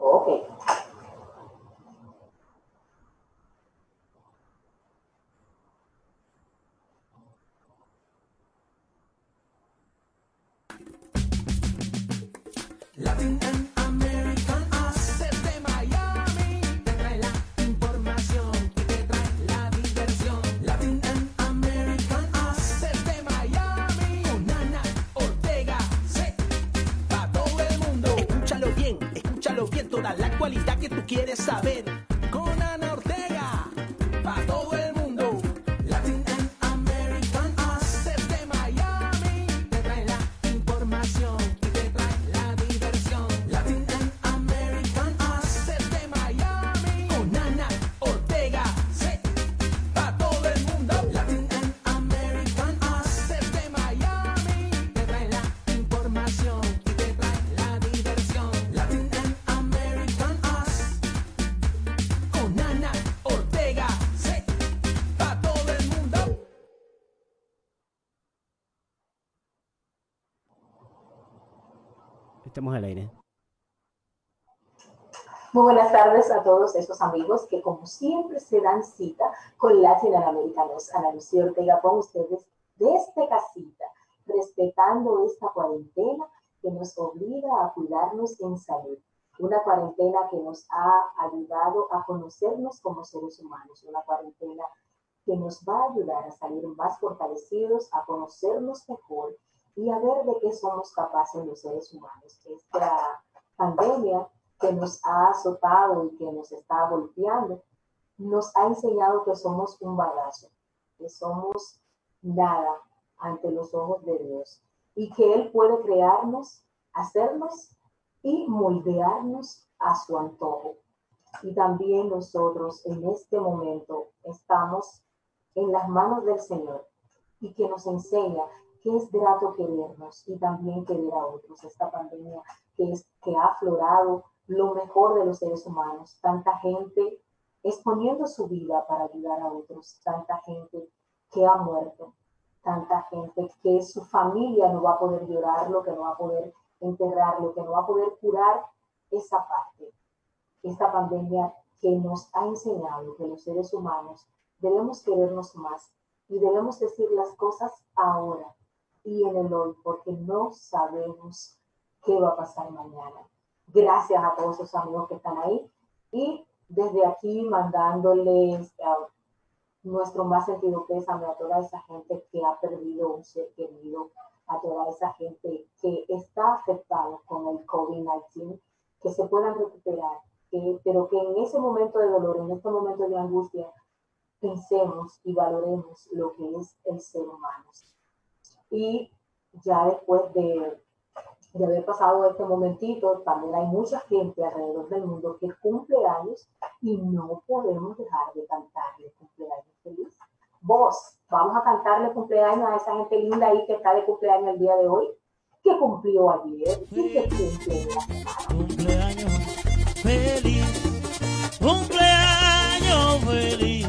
Ok. Latin Aire. Muy buenas tardes a todos esos amigos que como siempre se dan cita con Latinoamericanos. Ana Lucía Ortega con ustedes desde casita, respetando esta cuarentena que nos obliga a cuidarnos en salud. Una cuarentena que nos ha ayudado a conocernos como seres humanos. Una cuarentena que nos va a ayudar a salir más fortalecidos, a conocernos mejor y a ver de qué somos capaces los seres humanos. Esta pandemia que nos ha azotado y que nos está golpeando, nos ha enseñado que somos un bagazo, que somos nada ante los ojos de Dios y que Él puede crearnos, hacernos y moldearnos a su antojo. Y también nosotros en este momento estamos en las manos del Señor y que nos enseña que es grato querernos y también querer a otros. Esta pandemia que, es, que ha aflorado lo mejor de los seres humanos, tanta gente exponiendo su vida para ayudar a otros, tanta gente que ha muerto, tanta gente que su familia no va a poder llorarlo, que no va a poder enterrarlo, que no va a poder curar esa parte. Esta pandemia que nos ha enseñado que los seres humanos debemos querernos más y debemos decir las cosas ahora y en el hoy, porque no sabemos qué va a pasar mañana. Gracias a todos esos amigos que están ahí y desde aquí mandándoles nuestro más sentido pésame a toda esa gente que ha perdido un ser querido, a toda esa gente que está afectada con el COVID-19, que se puedan recuperar, que, pero que en ese momento de dolor, en este momento de angustia, pensemos y valoremos lo que es el ser humano. Y ya después de, de haber pasado este momentito, también hay mucha gente alrededor del mundo que cumple años y no podemos dejar de cantarle cumpleaños feliz. Vos, vamos a cantarle cumpleaños a esa gente linda ahí que está de cumpleaños el día de hoy, que cumplió ayer y que cumple la semana. Cumpleaños feliz, cumpleaños feliz,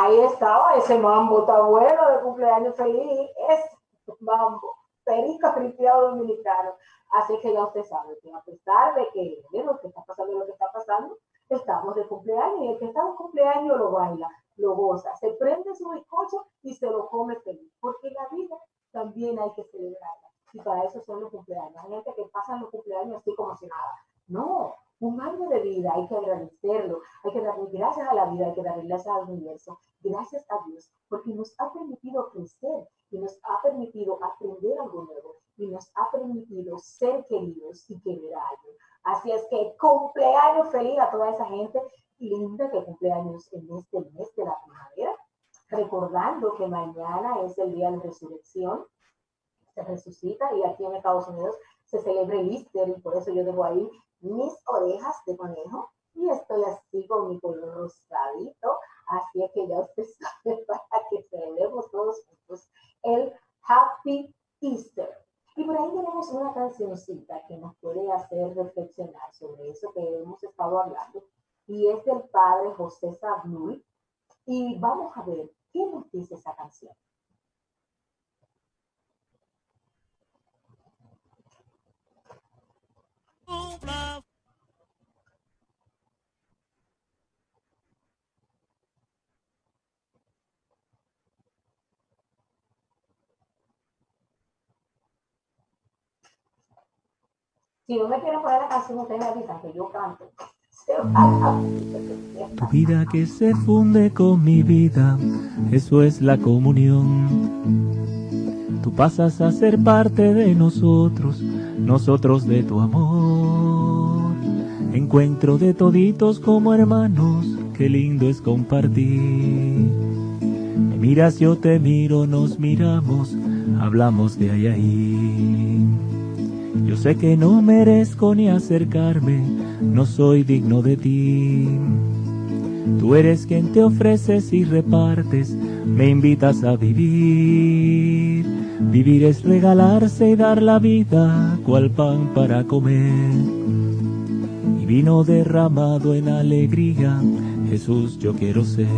ahí estaba, ese mambo está bueno de cumpleaños feliz, es mambo, perico cristiano dominicano. Así que ya usted sabe que a pesar de que lo que está pasando lo que está pasando, estamos de cumpleaños y el que está de cumpleaños lo baila, lo goza, se prende su bizcocho y se lo come feliz, porque la vida también hay que celebrarla. Y para eso son los cumpleaños. Hay gente que pasa los cumpleaños así como si nada. No, un año de vida hay que agradecerlo, hay que darle gracias a la vida, hay que darle gracias al universo, gracias a Dios, porque nos ha permitido crecer y nos ha permitido aprender algo nuevo y nos ha permitido ser queridos y querer a alguien. Así es que cumpleaños feliz a toda esa gente linda que cumpleaños en este mes de la primavera, recordando que mañana es el día de resurrección, se resucita y aquí en Estados Unidos se celebra el Easter y por eso yo dejo ahí mis orejas de conejo y estoy así con mi color rosadito. Así es que ya usted sabe para que celebremos todos juntos el Happy Easter. Y por ahí tenemos una cancioncita que nos puede hacer reflexionar sobre eso que hemos estado hablando. Y es del padre José Sablul. Y vamos a ver qué nos dice esa canción. Si no me quieren poner la canción, ustedes me avisan que yo canto. Tu vida que se funde con mi vida, eso es la comunión. Tú pasas a ser parte de nosotros, nosotros de tu amor. Encuentro de toditos como hermanos, qué lindo es compartir. Me miras, yo te miro, nos miramos, hablamos de ahí ahí. Yo sé que no merezco ni acercarme, no soy digno de ti. Tú eres quien te ofreces y repartes, me invitas a vivir. Vivir es regalarse y dar la vida, cual pan para comer. Vino derramado en alegría, Jesús yo quiero ser.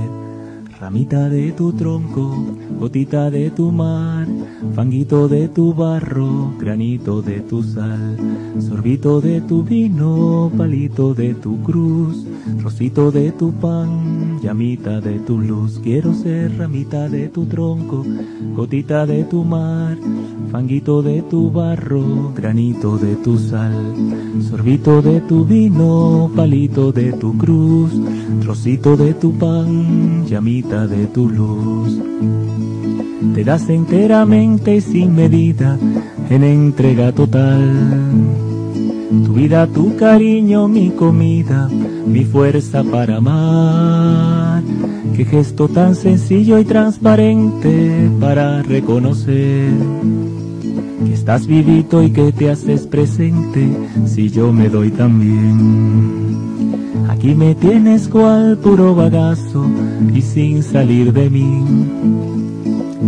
Ramita de tu tronco, gotita de tu mar, fanguito de tu barro, granito de tu sal, sorbito de tu vino, palito de tu cruz, trocito de tu pan, llamita de tu luz. Quiero ser ramita de tu tronco, gotita de tu mar, fanguito de tu barro, granito de tu sal, sorbito de tu vino, palito de tu cruz, trocito de tu pan, llamita de tu luz. Te das enteramente y sin medida, en entrega total. Tu vida, tu cariño, mi comida, mi fuerza para amar. Qué gesto tan sencillo y transparente para reconocer que estás vivito y que te haces presente si yo me doy también. Aquí me tienes cual puro bagazo y sin salir de mí.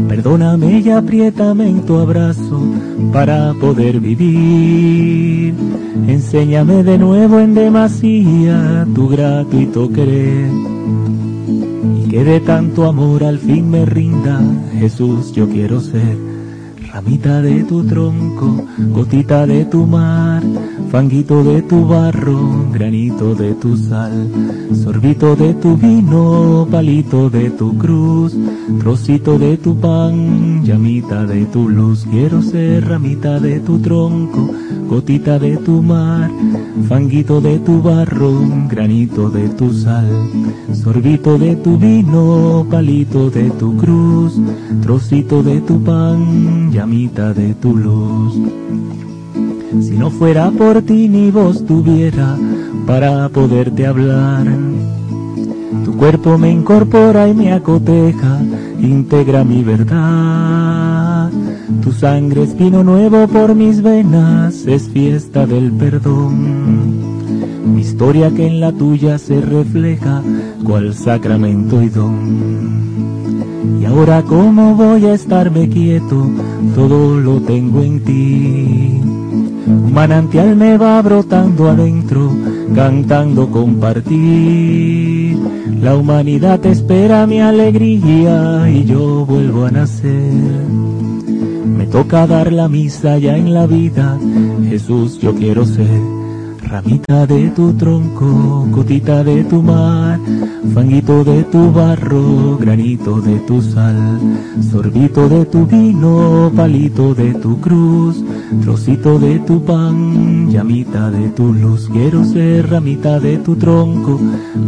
Perdóname y apriétame en tu abrazo para poder vivir. Enséñame de nuevo en demasía tu gratuito querer. Y que de tanto amor al fin me rinda, Jesús yo quiero ser. Ramita de tu tronco, gotita de tu mar, fanguito de tu barro, granito de tu sal, sorbito de tu vino, palito de tu cruz, trocito de tu pan, llamita de tu luz. Quiero ser ramita de tu tronco, gotita de tu mar, fanguito de tu barro, granito de tu sal, sorbito de tu vino, palito de tu cruz, trocito de tu pan, llamita de tu luz. Si no fuera por ti ni voz tuviera para poderte hablar. Tu cuerpo me incorpora y me acoteja, integra mi verdad. Tu sangre es vino nuevo por mis venas, es fiesta del perdón. Mi historia que en la tuya se refleja, cual sacramento y don. Y ahora cómo voy a estarme quieto, todo lo tengo en ti. Un manantial me va brotando adentro, cantando compartir. La humanidad espera mi alegría y yo vuelvo a nacer. Me toca dar la misa ya en la vida, Jesús yo quiero ser. Ramita de tu tronco, gotita de tu mar, fanguito de tu barro, granito de tu sal, sorbito de tu vino, palito de tu cruz, trocito de tu pan, llamita de tu luz. Quiero ser ramita de tu tronco,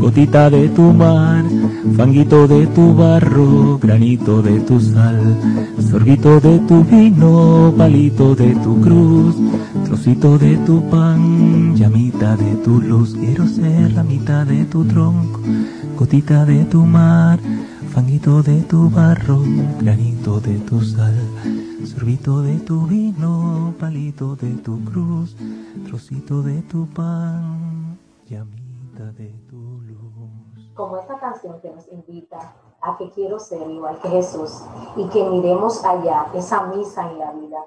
gotita de tu mar, fanguito de tu barro, granito de tu sal, sorbito de tu vino, palito de tu cruz, trocito de tu pan, llamita de tu luz. Quiero ser la mitad de tu tronco, gotita de tu mar, fanguito de tu barro, granito de tu sal, Sorbito de tu vino, palito de tu cruz, trocito de tu pan, llamita de tu luz. como esta canción que nos invita a que quiero ser igual que Jesús y que miremos allá esa misa en la vida.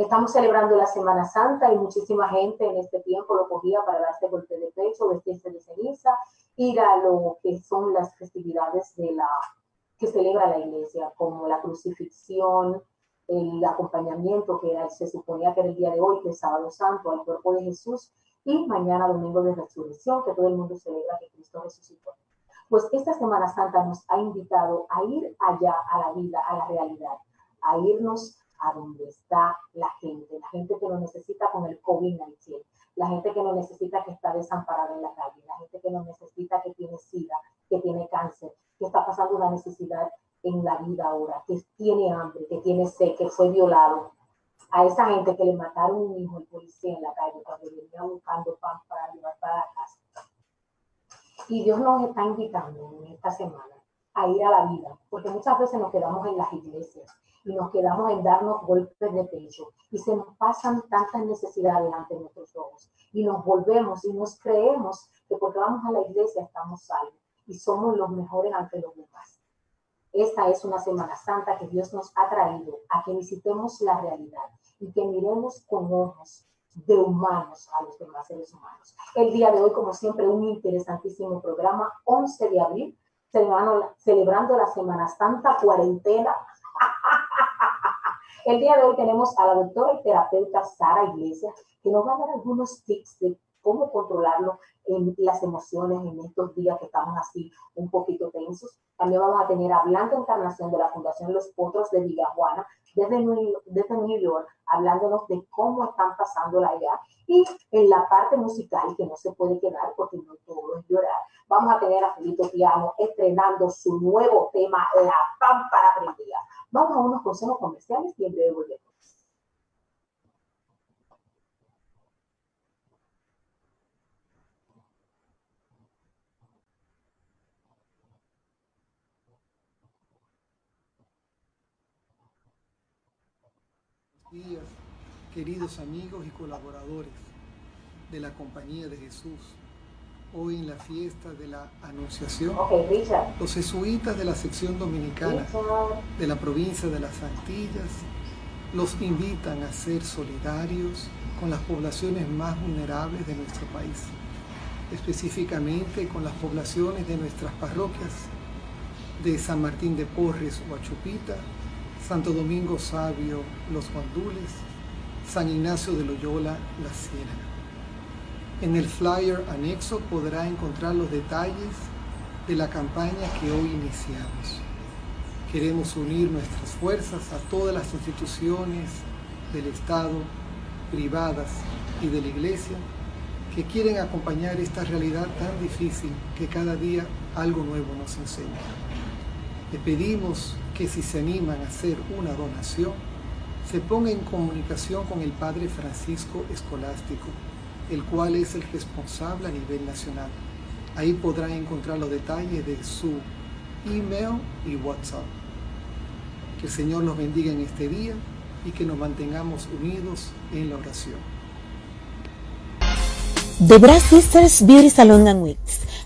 Estamos celebrando la Semana Santa y muchísima gente en este tiempo lo cogía para darse golpe de pecho, vestirse de ceniza, ir a lo que son las festividades de la que celebra la iglesia, como la crucifixión, el acompañamiento que se suponía que era el día de hoy, que es sábado santo, al cuerpo de Jesús, y mañana domingo de resurrección, que todo el mundo celebra que Cristo resucitó. Pues esta Semana Santa nos ha invitado a ir allá, a la vida, a la realidad, a irnos a donde está la gente, la gente que lo necesita con el COVID-19, la gente que lo necesita que está desamparada en la calle, la gente que lo necesita que tiene sida, que tiene cáncer, que está pasando una necesidad en la vida ahora, que tiene hambre, que tiene sed, que fue violado. A esa gente que le mataron un hijo el policía en la calle cuando venía buscando pan para llevar para la casa. Y Dios nos está invitando en esta semana a ir a la vida, porque muchas veces nos quedamos en las iglesias y nos quedamos en darnos golpes de pecho y se nos pasan tantas necesidades ante nuestros ojos y nos volvemos y nos creemos que porque vamos a la iglesia estamos salvos y somos los mejores ante los demás. Esta es una Semana Santa que Dios nos ha traído a que visitemos la realidad y que miremos con ojos de humanos a los demás seres humanos. El día de hoy, como siempre, un interesantísimo programa, 11 de abril, celebrando, celebrando la Semana Santa cuarentena. El día de hoy tenemos a la doctora y terapeuta Sara Iglesias, que nos va a dar algunos tips de cómo controlarlo en las emociones en estos días que estamos así un poquito tensos. También vamos a tener a Blanca Encarnación de la Fundación Los Potros de Villajuana, desde New, desde New York, hablándonos de cómo están pasándola allá. Y en la parte musical, que no se puede quedar porque no todo es llorar, vamos a tener a Felito Piano estrenando su nuevo tema, La Pámpara Prendida. Vamos a unos consejos comerciales y en breve volvemos. Días, queridos amigos y colaboradores de la Compañía de Jesús. Hoy en la fiesta de la Anunciación, los jesuitas de la sección dominicana Richard. de la provincia de las Antillas los invitan a ser solidarios con las poblaciones más vulnerables de nuestro país, específicamente con las poblaciones de nuestras parroquias de San Martín de Porres, Huachupita, Santo Domingo Sabio, Los Guandules, San Ignacio de Loyola, La Ciénaga. En el flyer anexo podrá encontrar los detalles de la campaña que hoy iniciamos. Queremos unir nuestras fuerzas a todas las instituciones del Estado, privadas y de la Iglesia que quieren acompañar esta realidad tan difícil que cada día algo nuevo nos enseña. Le pedimos que si se animan a hacer una donación, se ponga en comunicación con el Padre Francisco Escolástico, el cual es el responsable a nivel nacional. Ahí podrán encontrar los detalles de su email y WhatsApp. Que el Señor nos bendiga en este día y que nos mantengamos unidos en la oración. The Brass Sisters Beauty Salon and Wigs,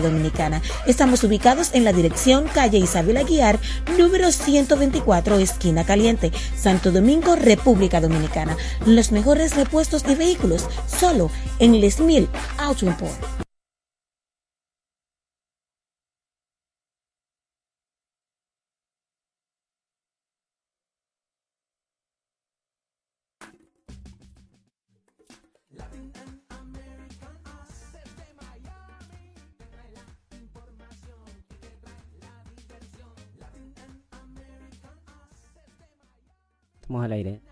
Dominicana. Estamos ubicados en la dirección calle Isabel Aguiar, número 124, esquina caliente, Santo Domingo, República Dominicana. Los mejores repuestos de vehículos, solo en Les Mil Auto Import. Al aire.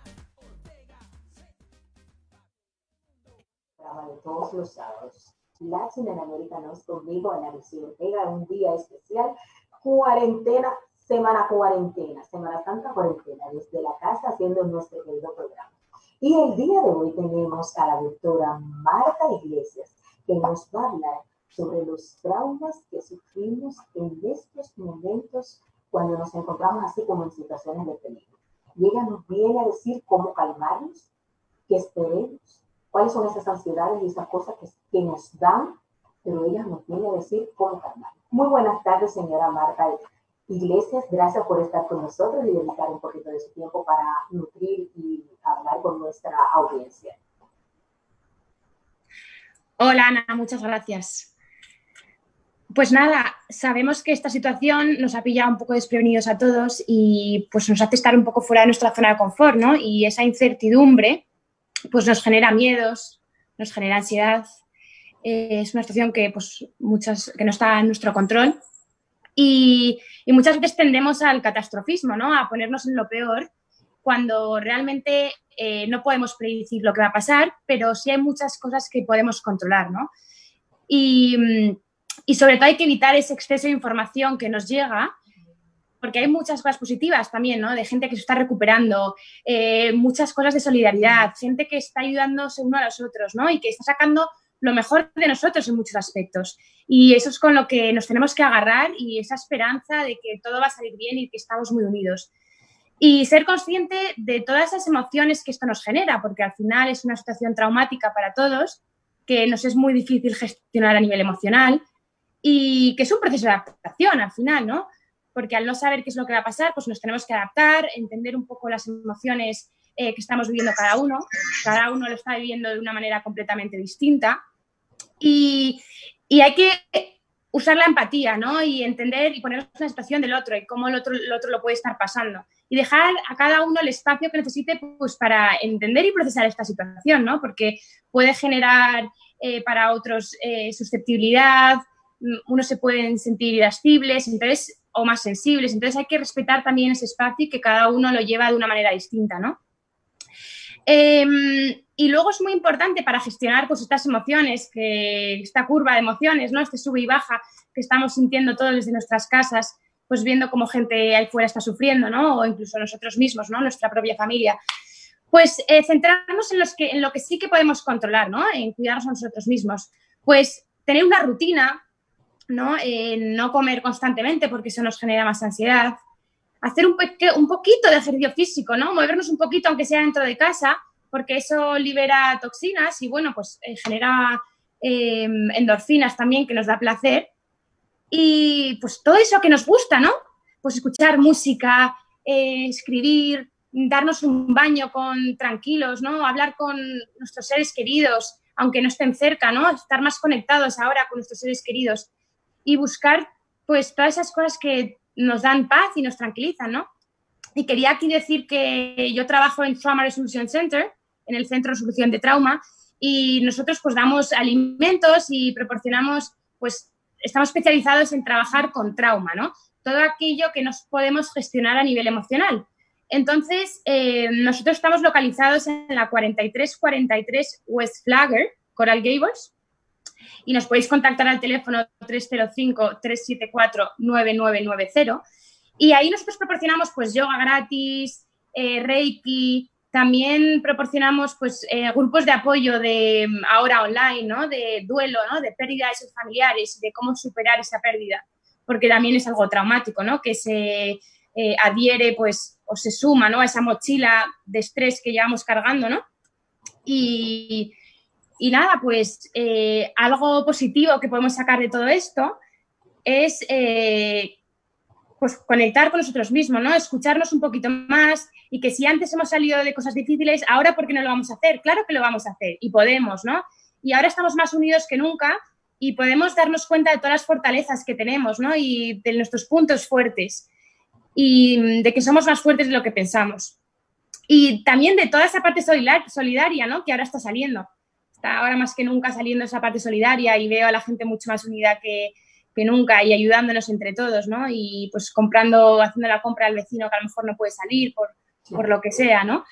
todos los sábados. Latin Americanos conmigo, Ana Lucía Ortega, un día especial, cuarentena, semana cuarentena, Semana Santa cuarentena, desde la casa haciendo nuestro querido programa. Y el día de hoy tenemos a la doctora Marta Iglesias, que nos va a hablar sobre los traumas que sufrimos en estos momentos cuando nos encontramos así como en situaciones de peligro. Y ella nos viene a decir cómo calmarnos, qué esperemos, cuáles son esas ansiedades y esas cosas que, que nos dan, pero ella nos viene a decir cómo calmar. Muy buenas tardes, señora Marta Iglesias. Gracias por estar con nosotros y dedicar un poquito de su tiempo para nutrir y hablar con nuestra audiencia. Hola Ana, muchas gracias. Pues nada, sabemos que esta situación nos ha pillado un poco desprevenidos a todos y pues nos hace estar un poco fuera de nuestra zona de confort, ¿no? Y esa incertidumbre pues nos genera miedos, nos genera ansiedad. Eh, es una situación que pues muchas que no está en nuestro control y, muchas veces tendemos al catastrofismo, ¿no? A ponernos en lo peor cuando realmente eh, no podemos predecir lo que va a pasar, pero sí hay muchas cosas que podemos controlar, ¿no? Y, mm, y sobre todo hay que evitar ese exceso de información que nos llega, porque hay muchas cosas positivas también, ¿no? De gente que se está recuperando, eh, muchas cosas de solidaridad, gente que está ayudándose uno a los otros, ¿no? Y que está sacando lo mejor de nosotros en muchos aspectos. Y eso es con lo que nos tenemos que agarrar y esa esperanza de que todo va a salir bien y que estamos muy unidos. Y ser consciente de todas esas emociones que esto nos genera, porque al final es una situación traumática para todos, que nos es muy difícil gestionar a nivel emocional y que es un proceso de adaptación al final, ¿no? Porque al no saber qué es lo que va a pasar, pues nos tenemos que adaptar, entender un poco las emociones eh, que estamos viviendo cada uno. Cada uno lo está viviendo de una manera completamente distinta. Y, y hay que usar la empatía, ¿no? Y entender y ponernos en la situación del otro y cómo el otro, el otro lo puede estar pasando. Y dejar a cada uno el espacio que necesite pues, para entender y procesar esta situación, ¿no? Porque puede generar eh, para otros eh, susceptibilidad, unos se pueden sentir irascibles entonces, o más sensibles, entonces hay que respetar también ese espacio y que cada uno lo lleva de una manera distinta, ¿no? Eh, y luego es muy importante para gestionar pues, estas emociones, que esta curva de emociones, ¿no? Este sube y baja que estamos sintiendo todos desde nuestras casas, pues viendo cómo gente ahí fuera está sufriendo, ¿no? O incluso nosotros mismos, ¿no? Nuestra propia familia. Pues eh, centrarnos en, en lo que sí que podemos controlar, ¿no? En cuidarnos a nosotros mismos. Pues tener una rutina, ¿no? Eh, no comer constantemente porque eso nos genera más ansiedad. Hacer un, un poquito de ejercicio físico, ¿no? Movernos un poquito, aunque sea dentro de casa, porque eso libera toxinas y, bueno, pues eh, genera eh, endorfinas también, que nos da placer. Y pues todo eso que nos gusta, ¿no? Pues escuchar música, eh, escribir, darnos un baño con tranquilos, ¿no? Hablar con nuestros seres queridos, aunque no estén cerca, ¿no? Estar más conectados ahora con nuestros seres queridos y buscar pues todas esas cosas que nos dan paz y nos tranquilizan, ¿no? Y quería aquí decir que yo trabajo en Trauma Resolution Center, en el Centro de Solución de Trauma, y nosotros pues damos alimentos y proporcionamos, pues estamos especializados en trabajar con trauma, ¿no? Todo aquello que nos podemos gestionar a nivel emocional. Entonces, eh, nosotros estamos localizados en la 4343 West Flagger, Coral Gables, y nos podéis contactar al teléfono 305-374-9990. Y ahí nosotros proporcionamos pues yoga gratis, eh, reiki, también proporcionamos pues, eh, grupos de apoyo de ahora online, ¿no? de duelo, ¿no? de pérdida de sus familiares, de cómo superar esa pérdida, porque también es algo traumático, ¿no? que se eh, adhiere pues, o se suma ¿no? a esa mochila de estrés que llevamos cargando. ¿no? Y, y nada, pues eh, algo positivo que podemos sacar de todo esto es eh, pues conectar con nosotros mismos, ¿no? Escucharnos un poquito más y que si antes hemos salido de cosas difíciles, ahora ¿por qué no lo vamos a hacer? Claro que lo vamos a hacer y podemos, ¿no? Y ahora estamos más unidos que nunca y podemos darnos cuenta de todas las fortalezas que tenemos, ¿no? Y de nuestros puntos fuertes y de que somos más fuertes de lo que pensamos. Y también de toda esa parte solidaria, ¿no? Que ahora está saliendo está ahora más que nunca saliendo esa parte solidaria y veo a la gente mucho más unida que, que nunca y ayudándonos entre todos, ¿no? Y pues comprando, haciendo la compra al vecino que a lo mejor no puede salir por, por lo que sea, ¿no?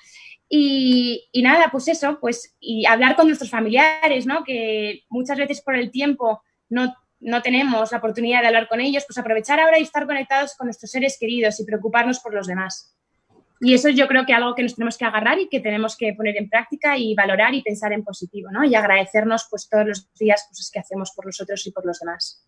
Y, y, nada, pues eso, pues y hablar con nuestros familiares, ¿no? Que muchas veces por el tiempo no, no tenemos la oportunidad de hablar con ellos, pues aprovechar ahora y estar conectados con nuestros seres queridos y preocuparnos por los demás. Y eso yo creo que es algo que nos tenemos que agarrar y que tenemos que poner en práctica y valorar y pensar en positivo, ¿no? Y agradecernos pues todos los días cosas que hacemos por nosotros y por los demás.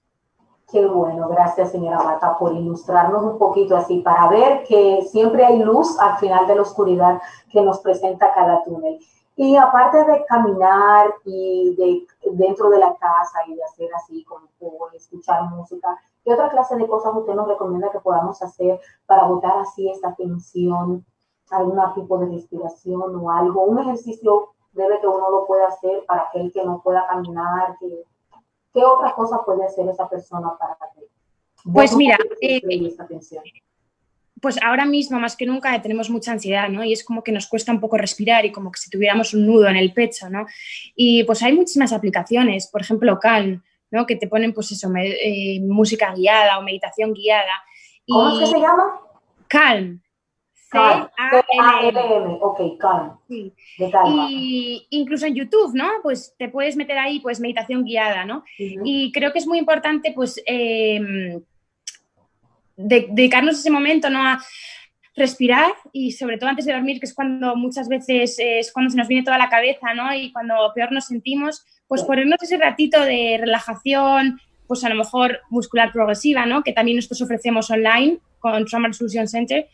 Qué bueno, gracias señora Marta por ilustrarnos un poquito así para ver que siempre hay luz al final de la oscuridad que nos presenta cada túnel. Y aparte de caminar y de dentro de la casa y de hacer así como escuchar música, ¿qué otra clase de cosas usted nos recomienda que podamos hacer para botar así esta tensión, algún tipo de respiración o algo? Un ejercicio debe que uno lo pueda hacer para aquel que no pueda caminar, que ¿Qué otra cosa puede hacer esa persona para que Pues mira, eh, pues ahora mismo más que nunca tenemos mucha ansiedad, ¿no? Y es como que nos cuesta un poco respirar y como que si tuviéramos un nudo en el pecho, ¿no? Y pues hay muchísimas aplicaciones, por ejemplo Calm, ¿no? Que te ponen pues eso, eh, música guiada o meditación guiada. ¿Cómo es que se llama? Calm. C-A-L-M, ok, calm. Sí. Y incluso en YouTube, ¿no? Pues te puedes meter ahí, pues, meditación guiada, ¿no? Uh -huh. Y creo que es muy importante, pues, eh, de, dedicarnos ese momento, ¿no? A respirar y sobre todo antes de dormir, que es cuando muchas veces es cuando se nos viene toda la cabeza, ¿no? Y cuando peor nos sentimos, pues ponernos ese ratito de relajación, pues a lo mejor muscular progresiva, ¿no? Que también nosotros ofrecemos online con Trauma Solution Center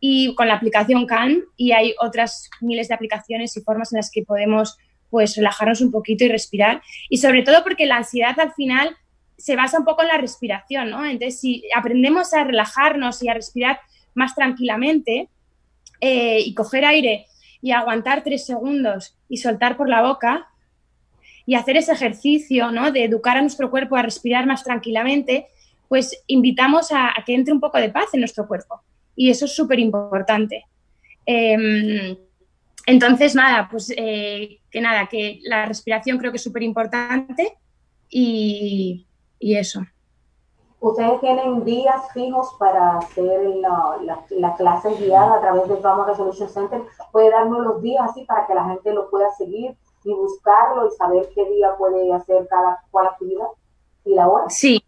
y con la aplicación Calm y hay otras miles de aplicaciones y formas en las que podemos pues relajarnos un poquito y respirar y sobre todo porque la ansiedad al final se basa un poco en la respiración, ¿no? Entonces si aprendemos a relajarnos y a respirar más tranquilamente eh, y coger aire y aguantar tres segundos y soltar por la boca y hacer ese ejercicio, ¿no? De educar a nuestro cuerpo a respirar más tranquilamente, pues invitamos a, que entre un poco de paz en nuestro cuerpo y eso es súper importante. Eh, entonces, nada, pues eh, que nada, que la respiración creo que es súper importante y, y, eso. ¿Ustedes tienen días fijos para hacer la, la, la clase guiada a través del Trauma Resolution Center? ¿Puede darnos los días así para que la gente lo pueda seguir y buscarlo y saber qué día puede hacer cada cual actividad y la hora? Sí,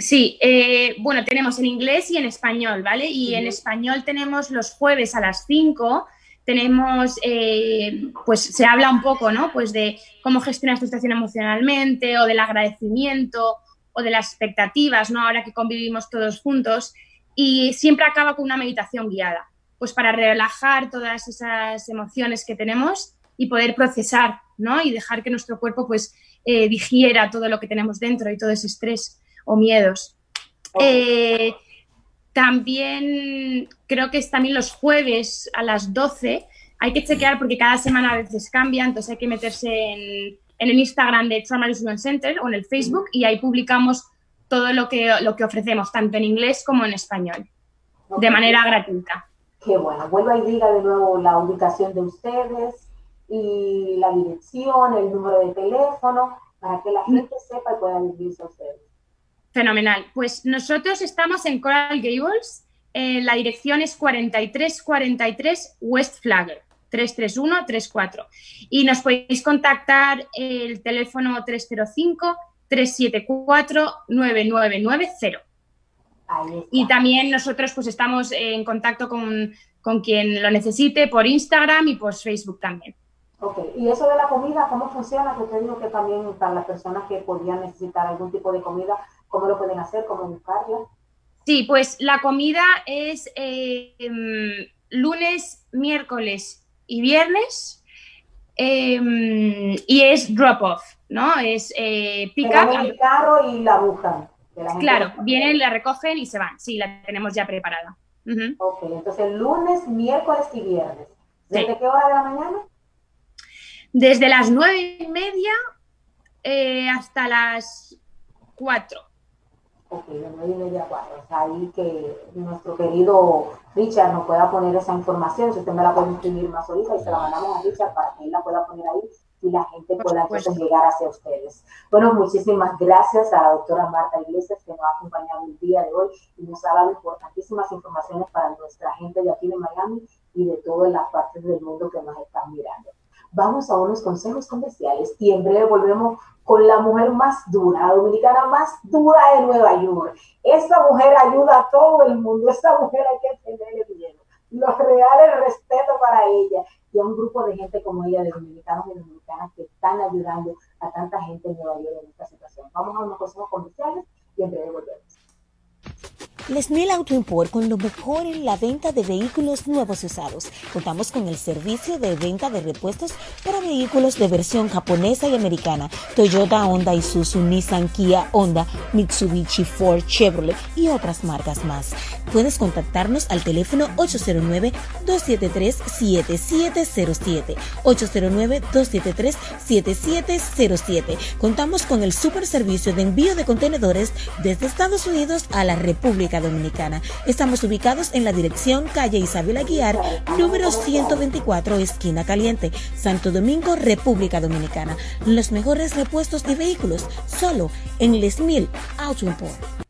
Sí, eh, bueno, tenemos en inglés y en español, ¿vale? Y en español tenemos los jueves a las 5, tenemos, eh, pues se habla un poco, ¿no? Pues de cómo gestionar tu situación emocionalmente o del agradecimiento o de las expectativas, ¿no? Ahora que convivimos todos juntos y siempre acaba con una meditación guiada, pues para relajar todas esas emociones que tenemos y poder procesar, ¿no? Y dejar que nuestro cuerpo, pues, eh, digiera todo lo que tenemos dentro y todo ese estrés o miedos. Eh, también creo que es también los jueves a las 12. Hay que chequear porque cada semana a veces cambia, entonces hay que meterse en, en el Instagram de Trauma Management Center o en el Facebook y ahí publicamos todo lo que, lo que ofrecemos, tanto en inglés como en español, okay. de manera gratuita. Qué bueno. Vuelva y diga de nuevo la ubicación de ustedes y la dirección, el número de teléfono, para que la gente sepa y pueda dirigirse a ustedes. Fenomenal. Pues nosotros estamos en Coral Gables. Eh, la dirección es 4343 West Flagler, 33134. Y nos podéis contactar el teléfono 305-374-9990. Y también nosotros pues estamos en contacto con, con quien lo necesite por Instagram y por Facebook también. Ok, y eso de la comida, ¿cómo funciona? Porque te digo que también para las personas que podrían necesitar algún tipo de comida, ¿Cómo lo pueden hacer? ¿Cómo buscarla? Sí, pues la comida es eh, lunes, miércoles y viernes. em, y es drop-off, ¿no? Es eh, el carro y la gente- Claro, vienen, la recogen y se van. Sí, la tenemos ya preparada. Ujú. Ok, entonces lunes, miércoles y viernes. ¿Desde Sí. qué hora de la mañana? Desde las nueve y media eh, hasta las cuatro. Ok, de nueve y media a cuatro. O sea, ahí que nuestro querido Richard nos pueda poner esa información. Si usted me la puede imprimir más ahorita y se la mandamos a Richard para que él la pueda poner ahí y la gente pueda entonces llegar hacia ustedes. Bueno, muchísimas gracias a la doctora Marta Iglesias que nos ha acompañado el día de hoy y nos ha dado importantísimas informaciones para nuestra gente de aquí de Miami y de todas las partes del mundo que nos están mirando. Vamos a unos consejos comerciales y en breve volvemos con la mujer más dura, la dominicana más dura de Nueva York. Esa mujer ayuda a todo el mundo, esa mujer hay que tenerle miedo. Los reales respeto para ella y a un grupo de gente como ella, de dominicanos y dominicanas que están ayudando a tanta gente en Nueva York en esta situación. Vamos a unos consejos comerciales y en breve volvemos. Les Mil Auto Import con lo mejor en la venta de vehículos nuevos y usados. Contamos con el servicio de venta de repuestos para vehículos de versión japonesa y americana. Toyota, Honda, Isuzu, Nissan, Kia, Honda, Mitsubishi, Ford, Chevrolet y otras marcas más. Puedes contactarnos al teléfono 809-273-7707. 809-273-7707. Contamos con el super servicio de envío de contenedores desde Estados Unidos a la República Dominicana. Estamos ubicados en la dirección calle Isabel Aguiar, número 124, esquina caliente, Santo Domingo, República Dominicana. Los mejores repuestos de vehículos, solo en Les Mil Auto Import.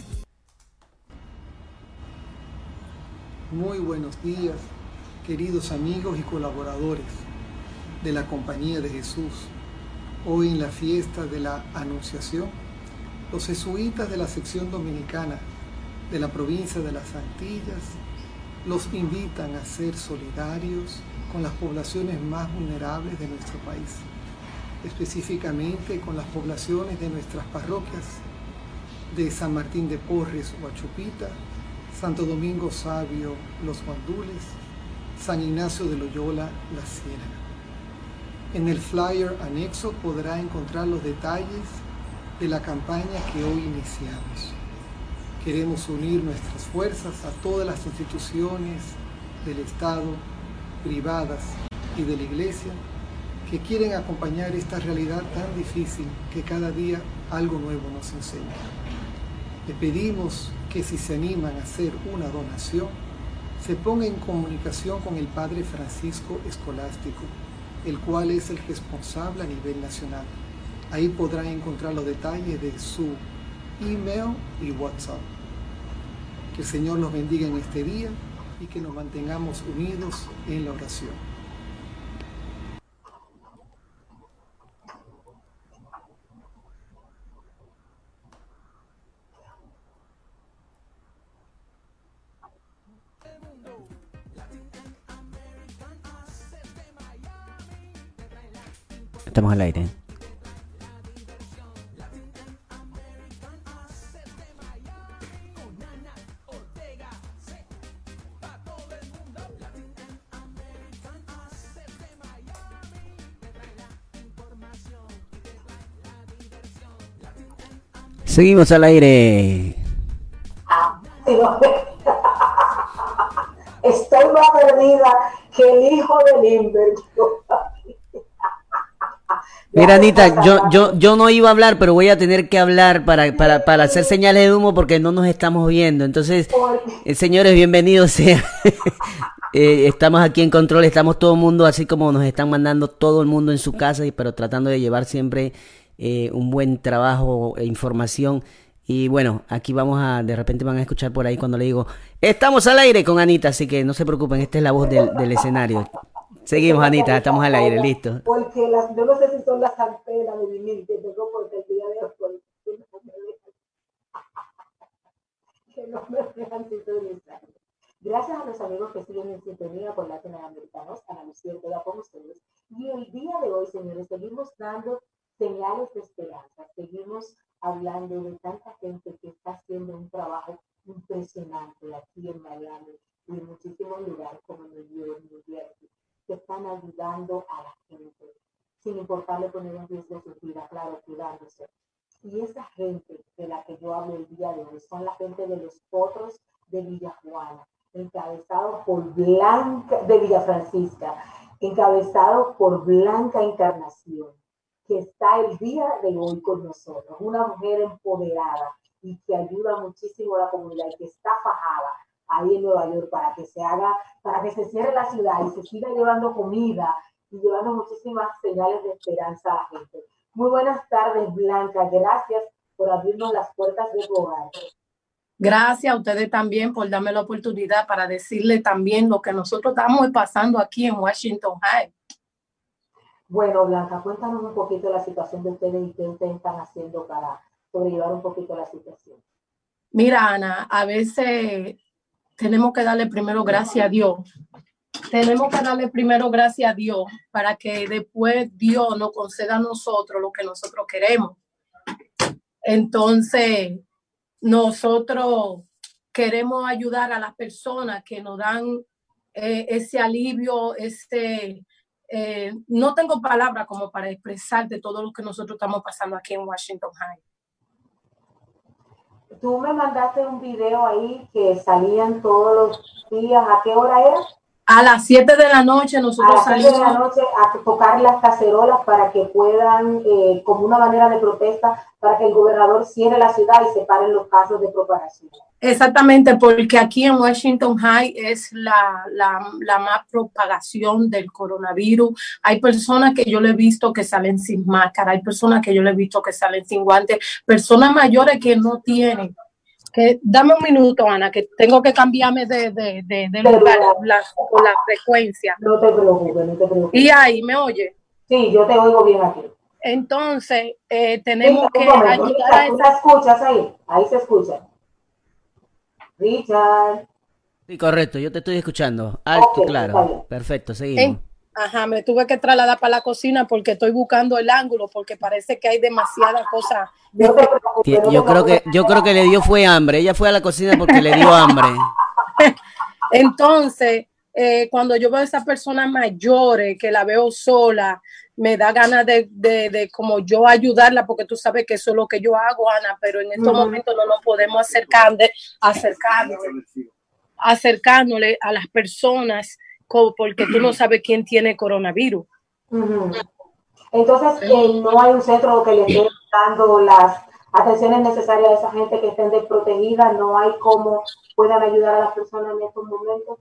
Muy buenos días, queridos amigos y colaboradores de la Compañía de Jesús. Hoy en la fiesta de la Anunciación, los jesuitas de la sección dominicana de la provincia de las Antillas los invitan a ser solidarios con las poblaciones más vulnerables de nuestro país, específicamente con las poblaciones de nuestras parroquias de San Martín de Porres, Huachupita, Santo Domingo Sabio, Los Guandules, San Ignacio de Loyola, La Ciénaga. En el flyer anexo podrá encontrar los detalles de la campaña que hoy iniciamos. Queremos unir nuestras fuerzas a todas las instituciones del Estado, privadas y de la Iglesia que quieren acompañar esta realidad tan difícil que cada día algo nuevo nos enseña. Le pedimos que si se animan a hacer una donación, se ponga en comunicación con el Padre Francisco Escolástico, el cual es el responsable a nivel nacional. Ahí podrán encontrar los detalles de su email y WhatsApp. Que el Señor los bendiga en este día y que nos mantengamos unidos en la oración. Estamos al aire. Seguimos al aire. Ah. Estoy más perdida que el hijo de Limber. Mira, Anita, yo, yo, yo no iba a hablar, pero voy a tener que hablar para, para, para hacer señales de humo porque no nos estamos viendo. Entonces, eh, señores, bienvenidos sea. Eh, estamos aquí en control, estamos todo el mundo, así como nos están mandando todo el mundo en su casa, pero tratando de llevar siempre eh, un buen trabajo e información. Y bueno, aquí vamos a, de repente van a escuchar por ahí cuando le digo, estamos al aire con Anita, así que no se preocupen, esta es la voz del escenario. Seguimos, Anita, estamos al aire, listo. Porque las, yo no sé si son las antenas de vinil que tengo porque el día de hoy que no me dejan, que no me dejan sintonizar. Gracias a los amigos que siguen en sintonía con Latinoamericanos, Ana Lucía Ortega con ustedes. Y el día de hoy, señores, seguimos dando señales de esperanza, seguimos hablando de tanta gente que está haciendo un trabajo impresionante aquí en Miami y en muchísimos lugares como New York, New Jersey, que están ayudando a la gente, sin importarle poner en riesgo su vida, claro, cuidándose. Y esa gente de la que yo hablo el día de hoy son la gente de los potros de Villa Juana, encabezado por Blanca, de Villa Francisca, encabezado por Blanca Encarnación, que está el día de hoy con nosotros, una mujer empoderada y que ayuda muchísimo a la comunidad y que está fajada ahí en Nueva York para que se haga, para que se cierre la ciudad y se siga llevando comida y llevando muchísimas señales de esperanza a la gente. Muy buenas tardes, Blanca. Gracias por abrirnos las puertas de tu hogar. Gracias a ustedes también por darme la oportunidad para decirle también lo que nosotros estamos pasando aquí en Washington High. Bueno, Blanca, cuéntanos un poquito la situación de ustedes y qué ustedes están haciendo para sobrellevar un poquito la situación. Mira, Ana, a veces tenemos que darle primero gracias a Dios. Tenemos que darle primero gracias a Dios para que después Dios nos conceda a nosotros lo que nosotros queremos. Entonces, nosotros queremos ayudar a las personas que nos dan eh, ese alivio, ese... eh, no tengo palabras como para expresar de todo lo que nosotros estamos pasando aquí en Washington High. Tú me mandaste un video ahí que salían todos los días. ¿A qué hora era? A las 7 de la noche A nosotros las 7 de la salimos. noche a tocar las cacerolas para que puedan, eh, como una manera de protesta, para que el gobernador cierre la ciudad y separen los casos de propagación. Exactamente, porque aquí en Washington High es la, la, la más propagación del coronavirus. Hay personas que yo le he visto que salen sin máscara, hay personas que yo le he visto que salen sin guantes, personas mayores que no tienen. Que, dame un minuto, Ana, que tengo que cambiarme de, de, de, de lugar la- por la frecuencia. No te preocupes, no te preocupes. Y ahí, ¿me oye? Sí, yo te oigo bien aquí. Entonces, eh, tenemos que momento, ayudar a Richard, ¿tú esa la escuchas ahí? Ahí se escucha. Richard. Sí, correcto, yo te estoy escuchando. Alto, claro. Perfecto, seguimos. En- Ajá, me tuve que trasladar para la cocina porque estoy buscando el ángulo porque parece que hay demasiadas cosas. Yo creo que, yo creo que le dio fue hambre. Ella fue a la cocina porque le dio hambre. Entonces, eh, cuando yo veo a esas personas mayores que la veo sola, me da ganas de, de, de como yo ayudarla porque tú sabes que eso es lo que yo hago, Ana, pero en estos momentos no nos podemos acercar, de- acercarnos, acercándole a las personas porque tú no sabes quién tiene coronavirus. Entonces, eh, no hay un centro que le esté dando las atenciones necesarias a esa gente que estén desprotegida, no hay cómo puedan ayudar a las personas en estos momentos.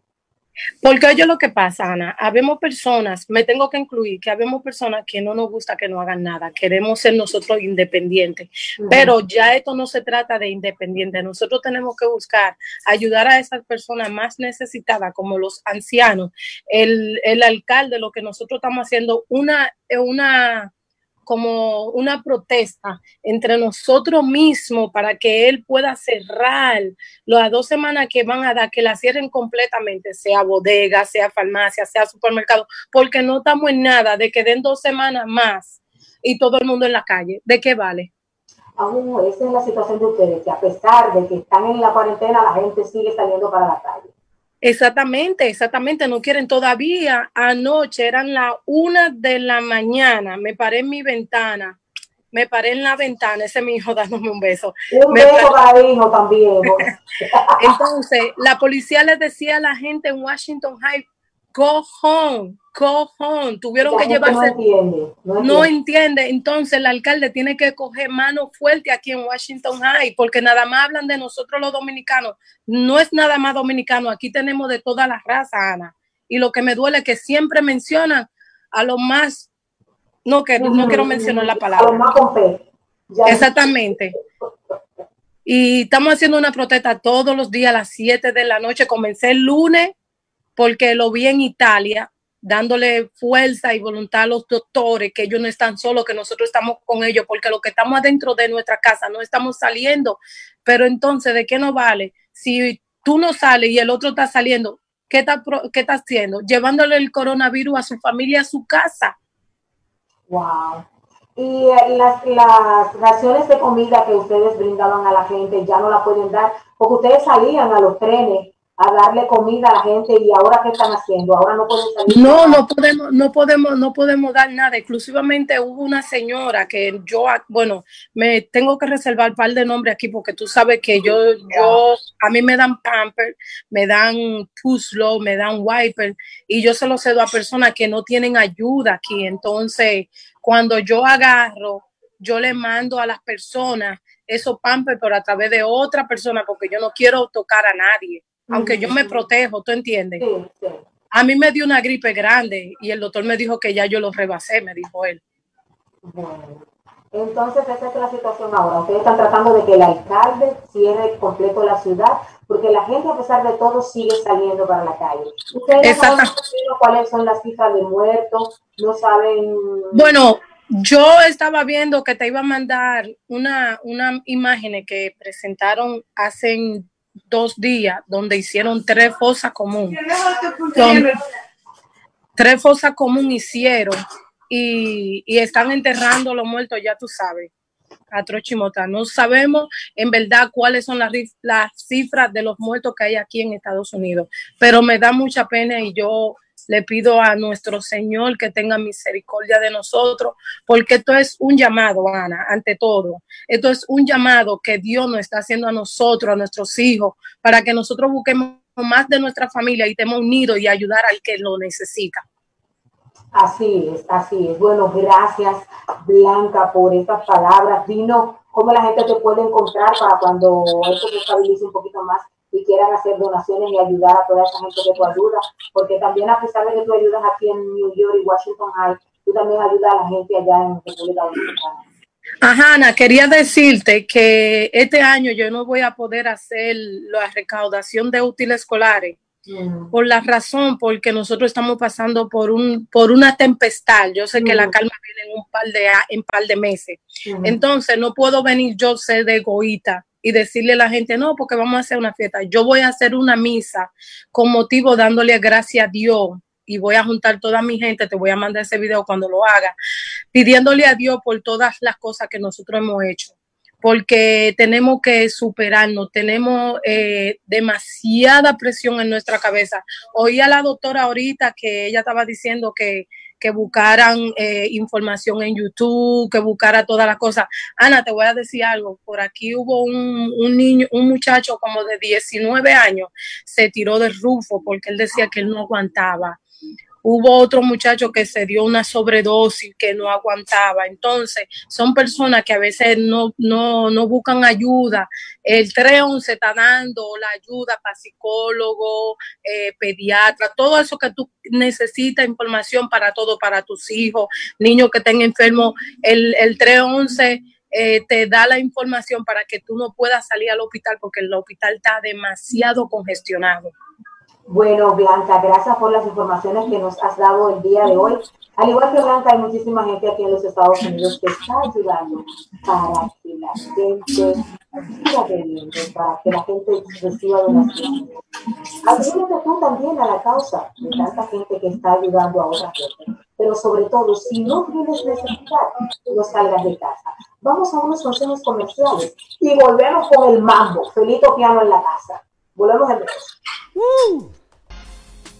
Porque oye lo que pasa, Ana, habemos personas, me tengo que incluir, que habemos personas que no nos gusta que no hagan nada, queremos ser nosotros independientes, pero ya esto no se trata de independiente, nosotros tenemos que buscar ayudar a esas personas más necesitadas, como los ancianos, el, el alcalde, lo que nosotros estamos haciendo, una, una, como una protesta entre nosotros mismos para que él pueda cerrar las dos semanas que van a dar, que la cierren completamente, sea bodega, sea farmacia, sea supermercado, porque no estamos en nada de que den dos semanas más y todo el mundo en la calle. ¿De qué vale? Aún esa es la situación de ustedes, que a pesar de que están en la cuarentena, la gente sigue saliendo para la calle. Exactamente, exactamente, no quieren todavía. Anoche eran las una de la mañana, me paré en mi ventana, me paré en la ventana, ese es mi hijo dándome un beso. Un Me beso para el hijo también. Entonces, la policía les decía a la gente en Washington High, go home, home. Tuvieron que llevarse, No entiende. No no entiende. Entonces, el alcalde tiene que coger mano fuerte aquí en Washington High, porque nada más hablan de nosotros los dominicanos. No es nada más dominicano, aquí tenemos de todas las razas, Ana. Y lo que me duele es que siempre mencionan a los más, no, que, no quiero mencionar la A los palabra. más con P. Ya- Exactamente. Y estamos haciendo una protesta todos los días a las 7 de la noche. Comencé el lunes porque lo vi en Italia dándole fuerza y voluntad a los doctores, que ellos no están solos, que nosotros estamos con ellos, porque lo que estamos adentro de nuestra casa no estamos saliendo. Pero entonces, ¿de qué nos vale? Si tú no sales y el otro está saliendo, ¿qué está, pro- qué está haciendo? Llevándole el coronavirus a su familia, a su casa. Wow. Y eh, las, las raciones de comida que ustedes brindaban a la gente ya no la pueden dar, porque ustedes salían a los trenes a darle comida a la gente y ahora qué están haciendo, ahora no pueden salir. No, no podemos, no podemos, no podemos dar nada. Exclusivamente hubo una señora que yo, bueno, me tengo que reservar un par de nombres aquí porque tú sabes que yo, yo, a mí me dan pamper, me dan puslo, me dan wiper y yo se lo cedo a personas que no tienen ayuda aquí. Entonces, cuando yo agarro, yo le mando a las personas esos pamper, pero a través de otra persona porque yo no quiero tocar a nadie. Aunque yo me protejo, ¿tú entiendes? Sí, sí. A mí me dio una gripe grande y el doctor me dijo que ya yo lo rebasé, me dijo él. Bueno, entonces esa es la situación ahora. Ustedes están tratando de que el alcalde cierre completo la ciudad, porque la gente a pesar de todo sigue saliendo para la calle. Ustedes no saben cuáles son las cifras de muertos, no saben. Bueno, yo estaba viendo que te iba a mandar una, una imagen que presentaron hace dos días, donde hicieron tres fosas comunes. Son- tres fosas comunes hicieron y, y están enterrando los muertos, ya tú sabes, a Trochimota. No sabemos en verdad cuáles son las, las cifras de los muertos que hay aquí en Estados Unidos, pero me da mucha pena y yo le pido a nuestro Señor que tenga misericordia de nosotros, porque esto es un llamado, Ana, ante todo. Esto es un llamado que Dios nos está haciendo a nosotros, a nuestros hijos, para que nosotros busquemos más de nuestra familia y estemos unidos y ayudar al que lo necesita. Así es, así es. Bueno, gracias Blanca por estas palabras. Dinos cómo la gente te puede encontrar para cuando esto se estabilice un poquito más y quieran hacer donaciones y ayudar a toda esa gente que tú ayudas, porque también a pesar de que tú ayudas aquí en New York y Washington High, tú también ayudas a la gente allá en República Dominicana. Ajá, Ana, quería decirte que este año yo no voy a poder hacer la recaudación de útiles escolares Mm, por la razón porque nosotros estamos pasando por un por una tempestad. Yo sé que la calma viene en un par de en par de meses. mm. Entonces no puedo venir yo ser de egoísta y decirle a la gente, no, porque vamos a hacer una fiesta. Yo voy a hacer una misa con motivo dándole gracias a Dios y voy a juntar toda mi gente, te voy a mandar ese video cuando lo haga, pidiéndole a Dios por todas las cosas que nosotros hemos hecho. Porque tenemos que superarnos, tenemos eh, demasiada presión en nuestra cabeza. Oí a la doctora ahorita que ella estaba diciendo que, que buscaran eh, información en YouTube, que buscara todas las cosas. Ana, te voy a decir algo. Por aquí hubo un, un niño, un muchacho como de 19 años, se tiró del rufo porque él decía que él no aguantaba. Hubo otro muchacho que se dio una sobredosis que no aguantaba. Entonces, son personas que a veces no, no, no buscan ayuda. El 311 está dando la ayuda para psicólogo, eh, pediatra, todo eso que tú necesitas, información para todo, para tus hijos, niños que estén enfermos. El, el 311 eh, te da la información para que tú no puedas salir al hospital porque el hospital está demasiado congestionado. Bueno, Blanca, gracias por las informaciones que nos has dado el día de hoy. Al igual que Blanca, hay muchísima gente aquí en los Estados Unidos que está ayudando para que la gente siga bebiendo, para que la gente reciba donaciones. Ayúdate tú también a la causa de tanta gente que está ayudando a otra gente. Pero sobre todo, si no tienes necesidad, no salgas de casa. Vamos a unos consejos comerciales y volvemos con el mambo. Felito Piano en la casa. Volvemos en breve.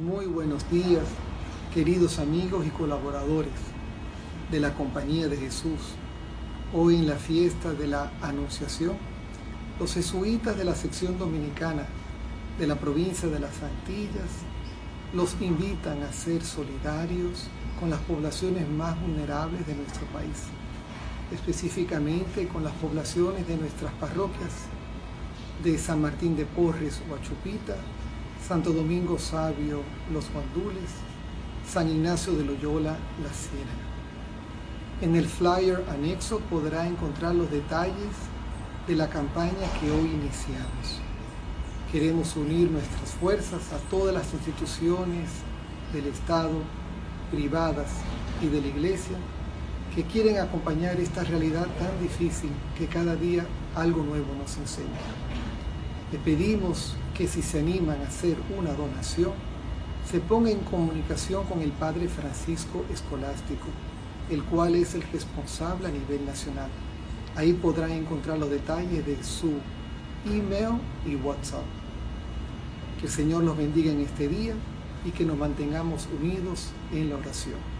Muy buenos días, queridos amigos y colaboradores de la Compañía de Jesús. Hoy en la fiesta de la Anunciación, los jesuitas de la sección dominicana de la provincia de las Antillas los invitan a ser solidarios con las poblaciones más vulnerables de nuestro país, específicamente con las poblaciones de nuestras parroquias de San Martín de Porres, Huachupita, Santo Domingo Sabio, Los Guandules, San Ignacio de Loyola, La Ciénaga. En el flyer anexo podrá encontrar los detalles de la campaña que hoy iniciamos. Queremos unir nuestras fuerzas a todas las instituciones del Estado, privadas y de la Iglesia que quieren acompañar esta realidad tan difícil que cada día algo nuevo nos enseña. Le pedimos que si se animan a hacer una donación, se ponga en comunicación con el Padre Francisco Escolástico, el cual es el responsable a nivel nacional. Ahí podrán encontrar los detalles de su email y WhatsApp. Que el Señor nos bendiga en este día y que nos mantengamos unidos en la oración.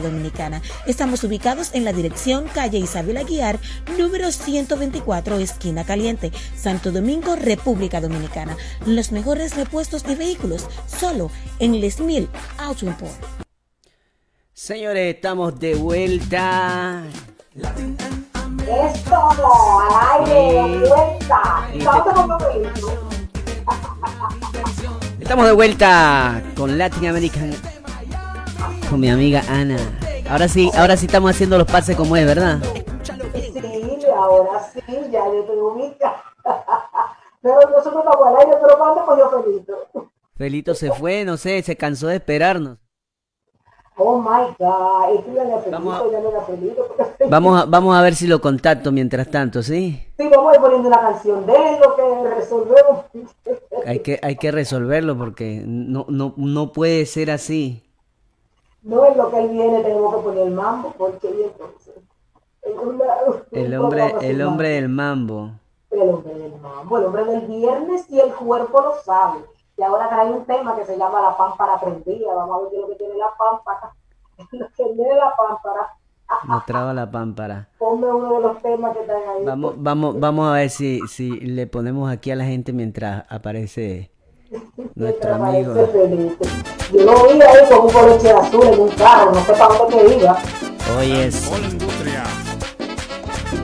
Dominicana. Estamos ubicados en la dirección calle Isabel Aguiar, número 124, esquina caliente, Santo Domingo, República Dominicana. Los mejores repuestos de vehículos, solo en Les Mil Auto Import. Señores, estamos de vuelta. Al aire, de vuelta. Estamos de vuelta con Latin American. Con mi amiga Ana. Ahora sí, ahora sí estamos haciendo los pases como es, ¿verdad? Sí, ahora sí, ya le pregunta. Pero nosotros estamos al aire, pero ¿cuándo pues yo Felito? Felito se fue, no sé, se cansó de esperarnos. Oh my God, escríbanle a Felito, Vamos a- llámenle a Felito. porque- Vamos a, vamos a ver si lo contacto mientras tanto, ¿sí? Sí, vamos a ir poniendo una canción de él, lo que resolvemos. Hay que, hay que resolverlo porque no, no, no puede ser así. No es lo que él viene, tenemos que poner el mambo, porque y entonces. El hombre, el hombre del mambo. El hombre del mambo, el hombre del viernes y el cuerpo lo sabe. Y ahora trae un tema que se llama la pámpara prendida. Vamos a ver qué es lo que tiene la pámpara. Lo que tiene la pámpara. Nos traba la pámpara. Ponme uno de los temas que están ahí. Vamos, vamos, vamos a ver si, si le ponemos aquí a la gente mientras aparece nuestro amigo. Yo lo vi ahí con un coloche azul en un carro, no sé para dónde que iba. Hoy es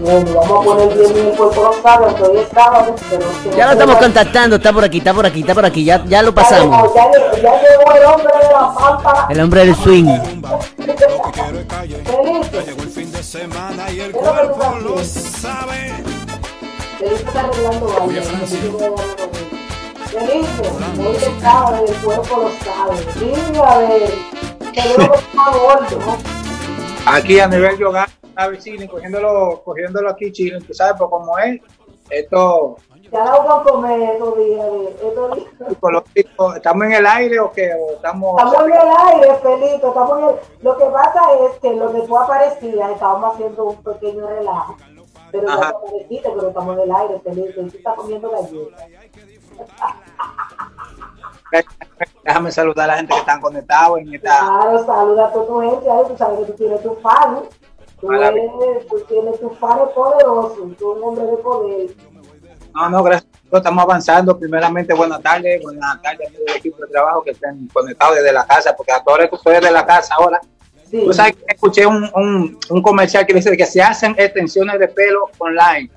Bueno, vamos a poner bien bien el cuerpo lo sabe, aunque hoy es sábado, pero que Ya lo estamos contactando, está por aquí, está por aquí, está por aquí, ya, ya lo pasamos. Ya, llegó- ya llegó el hombre de la pámpara. El hombre del swing. Feliz. Llegó el fin de semana y el ¿Qué es lo que cuerpo lo sabe. Oye, Francia. Feliz, hoy es sábado y el cuerpo lo sabe. Gordo, ¿no? Aquí a nivel de hogar, ¿sabes? Chile, cogiéndolo, cogiéndolo aquí, Chile, tú sabes, pues como es, esto Ya la vamos a comer estos días. de- estos días. ¿estamos en el aire o qué? ¿O estamos, Estamos en el aire, Felito, estamos en el... Lo que pasa es que lo que tú aparecías, estábamos haciendo un pequeño relajo. Pero Ajá. apareciste, pero estamos en el aire, Felito, y tú estás comiendo galletas. Déjame saludar a la gente que están conectados en esta... Claro, saluda a toda tu gente, ahí, tú sabes que tú tienes tu fan, tú, Maravilla. eres, tú tienes tu fan poderoso, tú eres un hombre de poder. No, no, gracias. Estamos avanzando. Primeramente, buenas tardes. Buenas tardes a todo el equipo de trabajo que estén conectados desde la casa, porque a todos estoy desde la casa ahora. Sí. Tú sabes que escuché un, un, un comercial que dice que se hacen extensiones de pelo online.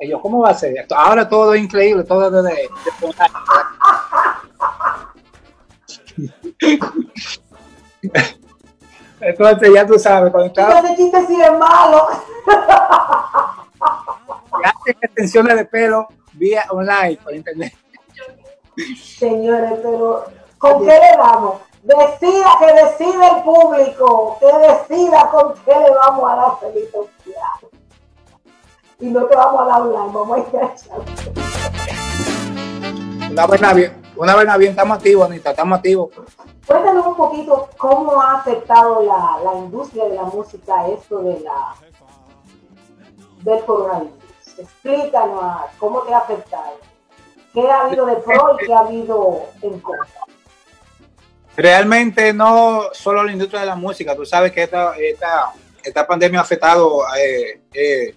Y yo, ¿cómo va a ser esto? Ahora todo es increíble, todo desde, desde online. Entonces, ya tú sabes, cuando estás- ese chiste sí es malo. se hacen extensiones de pelo vía online por internet. Señores, pero ¿con qué le damos? Decida que decida el público, que decida con qué le vamos a dar felicidad. Y no te vamos a dar online, vamos a enganchar. Una buena, vi- Una vez bien, estamos activos, Anita, estamos activos. Cuéntanos un poquito cómo ha afectado la, la industria de la música esto de la del coronavirus. Explícanos cómo te ha afectado. ¿Qué ha habido de pro y qué ha habido en contra? Realmente no solo la industria de la música, tú sabes que esta, esta, esta pandemia ha afectado eh, eh,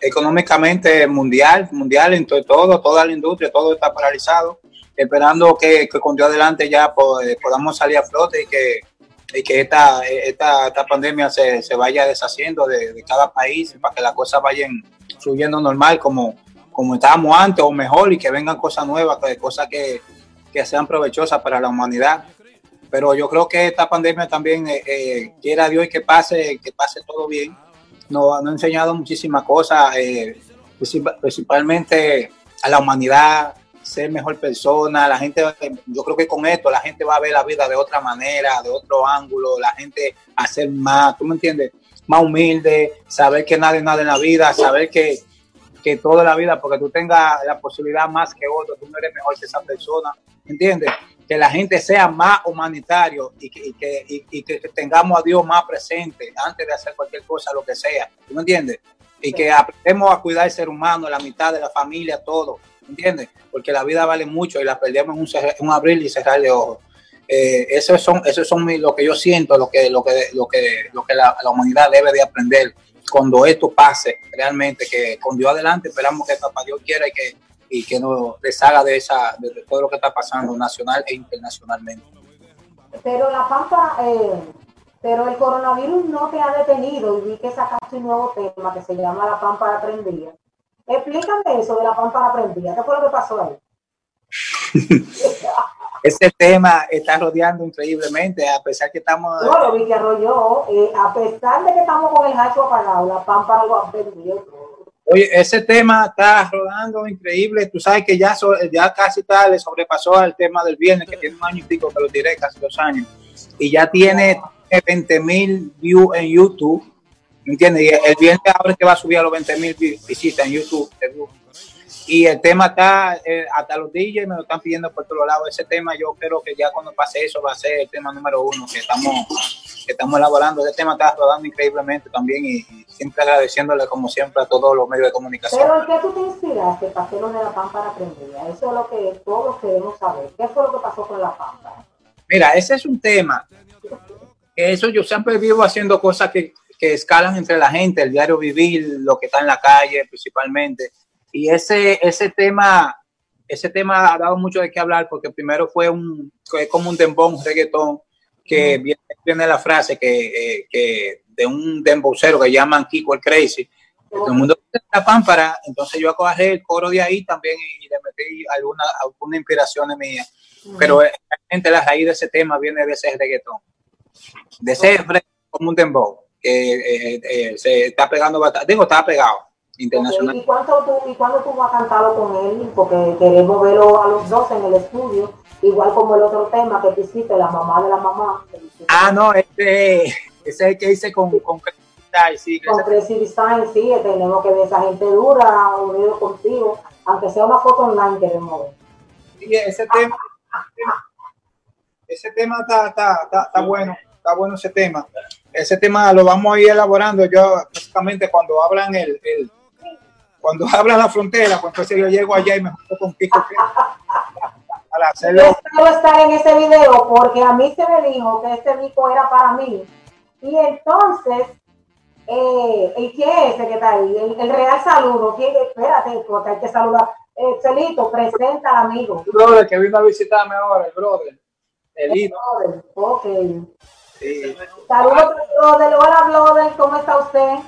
económicamente mundial, mundial en to- todo, toda la industria, todo está paralizado, esperando que, que con Dios adelante ya eh, podamos salir a flote y que, y que esta, esta, esta pandemia se, se vaya deshaciendo de, de cada país para que las cosas vayan fluyendo normal como, como estábamos antes o mejor y que vengan cosas nuevas, cosas que, que sean provechosas para la humanidad. Pero yo creo que esta pandemia también, eh, eh, quiera Dios que pase, que pase todo bien, nos, nos enseñado muchísimas cosas, eh, princip- principalmente a la humanidad, ser mejor persona, la gente, yo creo que con esto la gente va a ver la vida de otra manera, de otro ángulo, la gente a ser más, ¿tú me entiendes? Más humilde, saber que nada es nada en la vida, saber que, que toda la vida, porque tú tengas la posibilidad más que otro, tú no eres mejor que esa persona, ¿entiendes? Que la gente sea más humanitario y que, y que, y- y que tengamos a Dios más presente antes de hacer cualquier cosa, lo que sea, ¿tú me entiendes? Y que aprendemos a cuidar al ser humano, la mitad de la familia, todo, ¿entiendes? Porque la vida vale mucho y la perdemos en un, cerrar- un abrir y cerrar de ojos. Eh, esos son, esos son mi- lo que yo siento, lo que, lo que, lo que, lo que la, la humanidad debe de aprender cuando esto pase realmente, que con Dios adelante esperamos que papá Dios quiera y que, y que nos deshaga de, esa, de, todo lo que está pasando nacional e internacionalmente. Pero la pampa, eh, pero el coronavirus no te ha detenido y vi que sacaste un nuevo tema que se llama la pámpara prendida. Explícame eso de la pámpara prendida. ¿Qué fue lo que pasó ahí? Ese tema está rodeando increíblemente, a pesar que estamos... No, lo vi que arrolló. eh, a pesar de que estamos con el hacho apagado, la pámpara lo ha prendido. Oye, ese tema está rodando increíble. Tú sabes que ya, so- ya casi tal le sobrepasó al tema del viernes, que tiene un año y pico, que lo tiré casi dos años. Y ya tiene 20 mil views en YouTube. ¿Me entiendes? Y el viernes ahora que va a subir a los 20 mil visitas en YouTube. Y el tema está, eh, hasta los DJs me lo están pidiendo por todos lados. Ese tema yo creo que ya cuando pase eso va a ser el tema número uno que estamos, que estamos elaborando. Ese tema está rodando increíblemente también y, y siempre agradeciéndole como siempre a todos los medios de comunicación. Pero ¿en qué tú te inspiraste para hacer lo de la pámpara prendida? Eso es lo que todos queremos saber. ¿Qué fue lo que pasó con la pámpara? Mira, ese es un tema. que Eso yo siempre vivo haciendo cosas que, que escalan entre la gente, el diario vivir, lo que está en la calle principalmente. Y ese, ese tema, ese tema ha dado mucho de qué hablar porque primero fue un, fue como un dembón, un reggaetón, que viene, viene la frase que, eh, que de un dembocero que llaman Kiko el Crazy. Todo el mundo la pámpara, entonces yo acogí el coro de ahí también y, y le metí alguna, alguna inspiración mía. Pero eh, realmente la raíz de ese tema viene de ese reggaetón, de ese reggaetón como un dembow, que eh, eh, se está pegando bastante, digo, está pegado internacional. ¿Y, cuánto tú, ¿Y cuándo tú vas a cantarlo con él? Porque queremos verlo a los dos en el estudio, igual como el otro tema que tú hiciste, la mamá de la mamá. Ah, no, este, ese es el que hice con, con Cristal, sí, Con Crazy Design, sí, tenemos que ver esa gente dura, unido contigo, aunque sea una foto online queremos ver. sí, ese tema, ese tema está, está, está, está bueno, está bueno ese tema. Ese tema lo vamos a ir elaborando yo básicamente cuando hablan el, el cuando hablan la frontera, pues entonces yo llego allá y me junto con Kiko para Yo hacerlo. espero estar en ese video porque a mí se me dijo que este disco era para mí. Y entonces, eh, ¿y quién es ese que está ahí? El, el Real Saludo. ¿Quién? Espérate, porque hay que saludar. Eh, Celito, presenta al amigo. El brother que vino a visitarme ahora, el brother, el hino. Ok. Sí. Saludos, brother. Hola, brother. ¿Cómo está usted?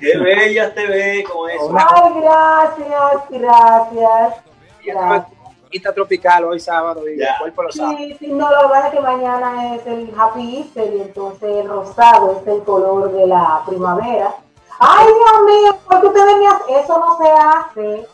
Qué bella te ve con eso. Ay, gracias, gracias. gracias. Quita tropical hoy sábado y el cuerpo lo sabe. Sí, sí, no, lo que pasa es que mañana es el Happy Easter y entonces el rosado es el color de la primavera. Ay, Dios mío, ¿por qué ustedes me hacen? Eso no se hace.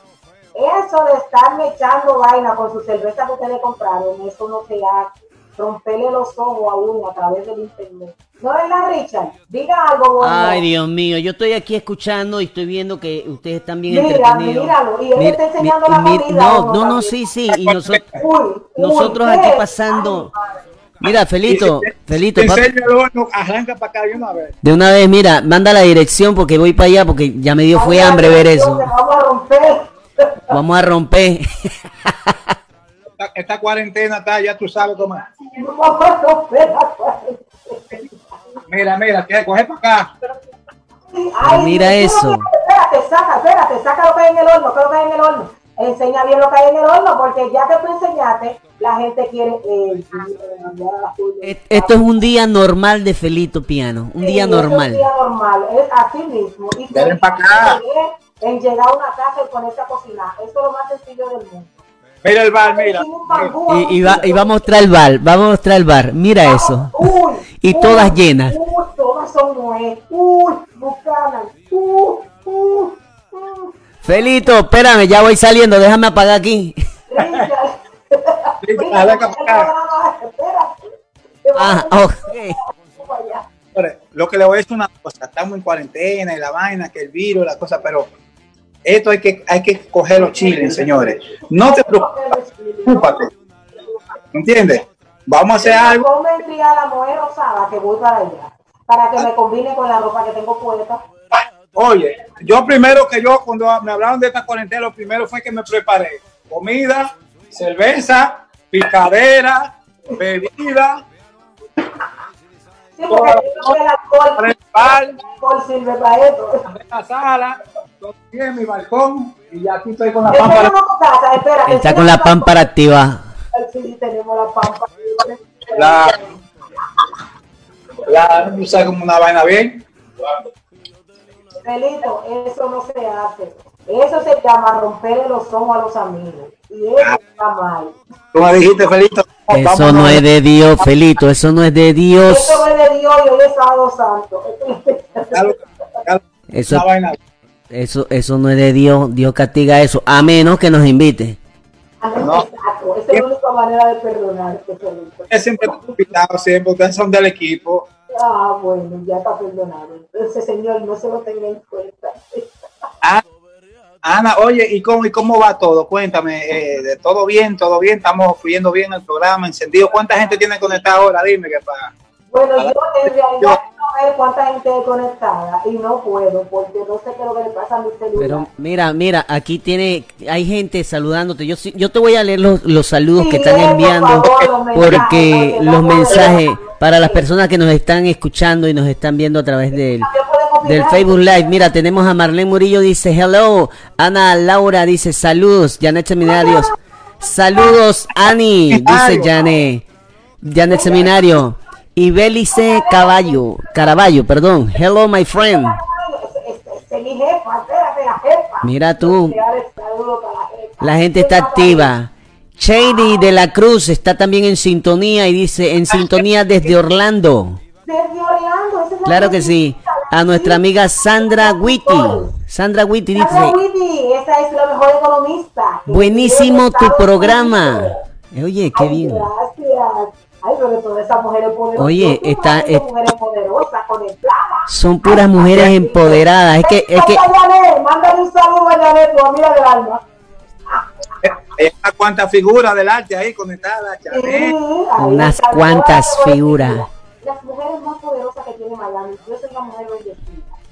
Eso de estarme echando vaina con su cerveza que ustedes compraron, eso no se hace. Romperle los ojos a uno a través del internet. ¿No es verdad, Richard? Diga algo, bueno. Ay, Dios mío, yo estoy aquí escuchando y estoy viendo que ustedes están bien Mira, entretenidos. míralo, y él Mira, está enseñando mi- la mi- comida. no, no, no, sí, sí, y nosotros, Uy, uy, nosotros ¿qué? aquí pasando. Mira, Felito, Felito, arranca para acá de una vez. de una vez, mira, manda la dirección porque voy para allá porque ya me dio fue hambre ver la eso. Vamos a romper. Vamos a romper. Esta, esta cuarentena está, ya tú sabes cómo. Mira, mira, que coge para acá. Ay, Mira eso. Espérate, saca, espérate, saca lo que hay en el horno, ¿qué es lo que hay en el horno? Enseña bien lo que hay en el horno, porque ya que tú enseñaste, la gente quiere eh, Et- Esto es un día normal de Felito Piano, un día Sí, Es un normal. día normal, es así mismo. Y Ven pa' acá. En llegar a una casa y ponerse a cocinar, eso es lo más sencillo del mundo. Mira el bar, mira. Y, y va, y va a mostrar el bar, va a mostrar el bar, mira eso. Uy, Y uy, todas llenas. Uy, todas son nuez. Uy, Buchanan. Uy, uy, uy. Felito, espérame, ya voy saliendo, déjame apagar aquí. Ah, ok. Señores, Lo que le voy a decir una cosa, estamos en cuarentena y la vaina, que el virus, la cosa, pero esto hay que, hay que coger los chiles, señores. No te preocupes, ¿entiendes? Vamos a hacer algo. Ponme enfriar la mujer rosada que voy para allá. Para que me combine con la ropa que tengo puesta. Oye, yo primero que yo, cuando me hablaron de esta cuarentena, lo primero fue que me preparé comida, cerveza, picadera, bebida, Sí, porque el alcohol, el alcohol sirve para esto. en la sala, bien en mi balcón y ya aquí estoy con la pámpara. espérate. Está con la pámpara activa. Sí, tenemos la pámpara. La, la, sabes como una vaina bien. Felito, eso no se hace. Eso se llama romperle los ojos a los amigos. Y eso está mal. Me dijiste, Felito. Eso no es de Dios, Felito, eso no es de Dios. Eso es de Dios y hoy es sábado santo. Eso, vaina. Eso, eso no es de Dios. Dios castiga eso, a menos que nos invite. No. Exacto, esa es la única manera de. Ustedes siempre están invitados, siempre, ustedes son del equipo. Ah, bueno, ya está perdonado. Entonces, señor, no se lo tenga en cuenta. Ah, Ana, oye, ¿y cómo, ¿y cómo va todo? Cuéntame, eh, de todo bien, todo bien, estamos fluyendo bien el programa, encendido. ¿Cuánta gente tiene conectada ahora? Dime que para. Bueno, yo en realidad quiero ver cuánta gente hay conectada y no puedo porque no sé qué es lo que le pasa a mi celular. Pero mira, mira, aquí tiene, hay gente saludándote. Yo, sí- yo te voy a leer los, los saludos que están por enviando favor, los mensajes, porque los mensajes para las personas que nos están escuchando y nos están viendo a través del, del Facebook Live. Mira, tenemos a Marlene Murillo, dice hello. Ana Laura dice saludos. Janet Seminarios, saludos. Ani, dice Janet. Janet Seminario. Y Belice Caballo, Caraballo, perdón. Hello, my friend. Mira tú. La gente está activa. Shady de la Cruz está también en sintonía y dice en sintonía desde Orlando. Desde Orlando, Claro que sí. A nuestra amiga Sandra Witty. Sandra Witty Sandra dice, esa es la mejor economista. buenísimo tu programa. Oye, qué bien. Ay, pero todas esas mujeres poderosas. Oye, está- es- mujeres poderosas, conectadas. Son puras mujeres empoderadas. Es que, es que, Ay, mándale un saludo a Janet, tu amiga del alma. Hay unas cuantas figuras del arte ahí conectadas. Sí, Unas está, cuantas figuras. Las mujeres más poderosas que tiene Miami. Yo soy la mujer bendecida.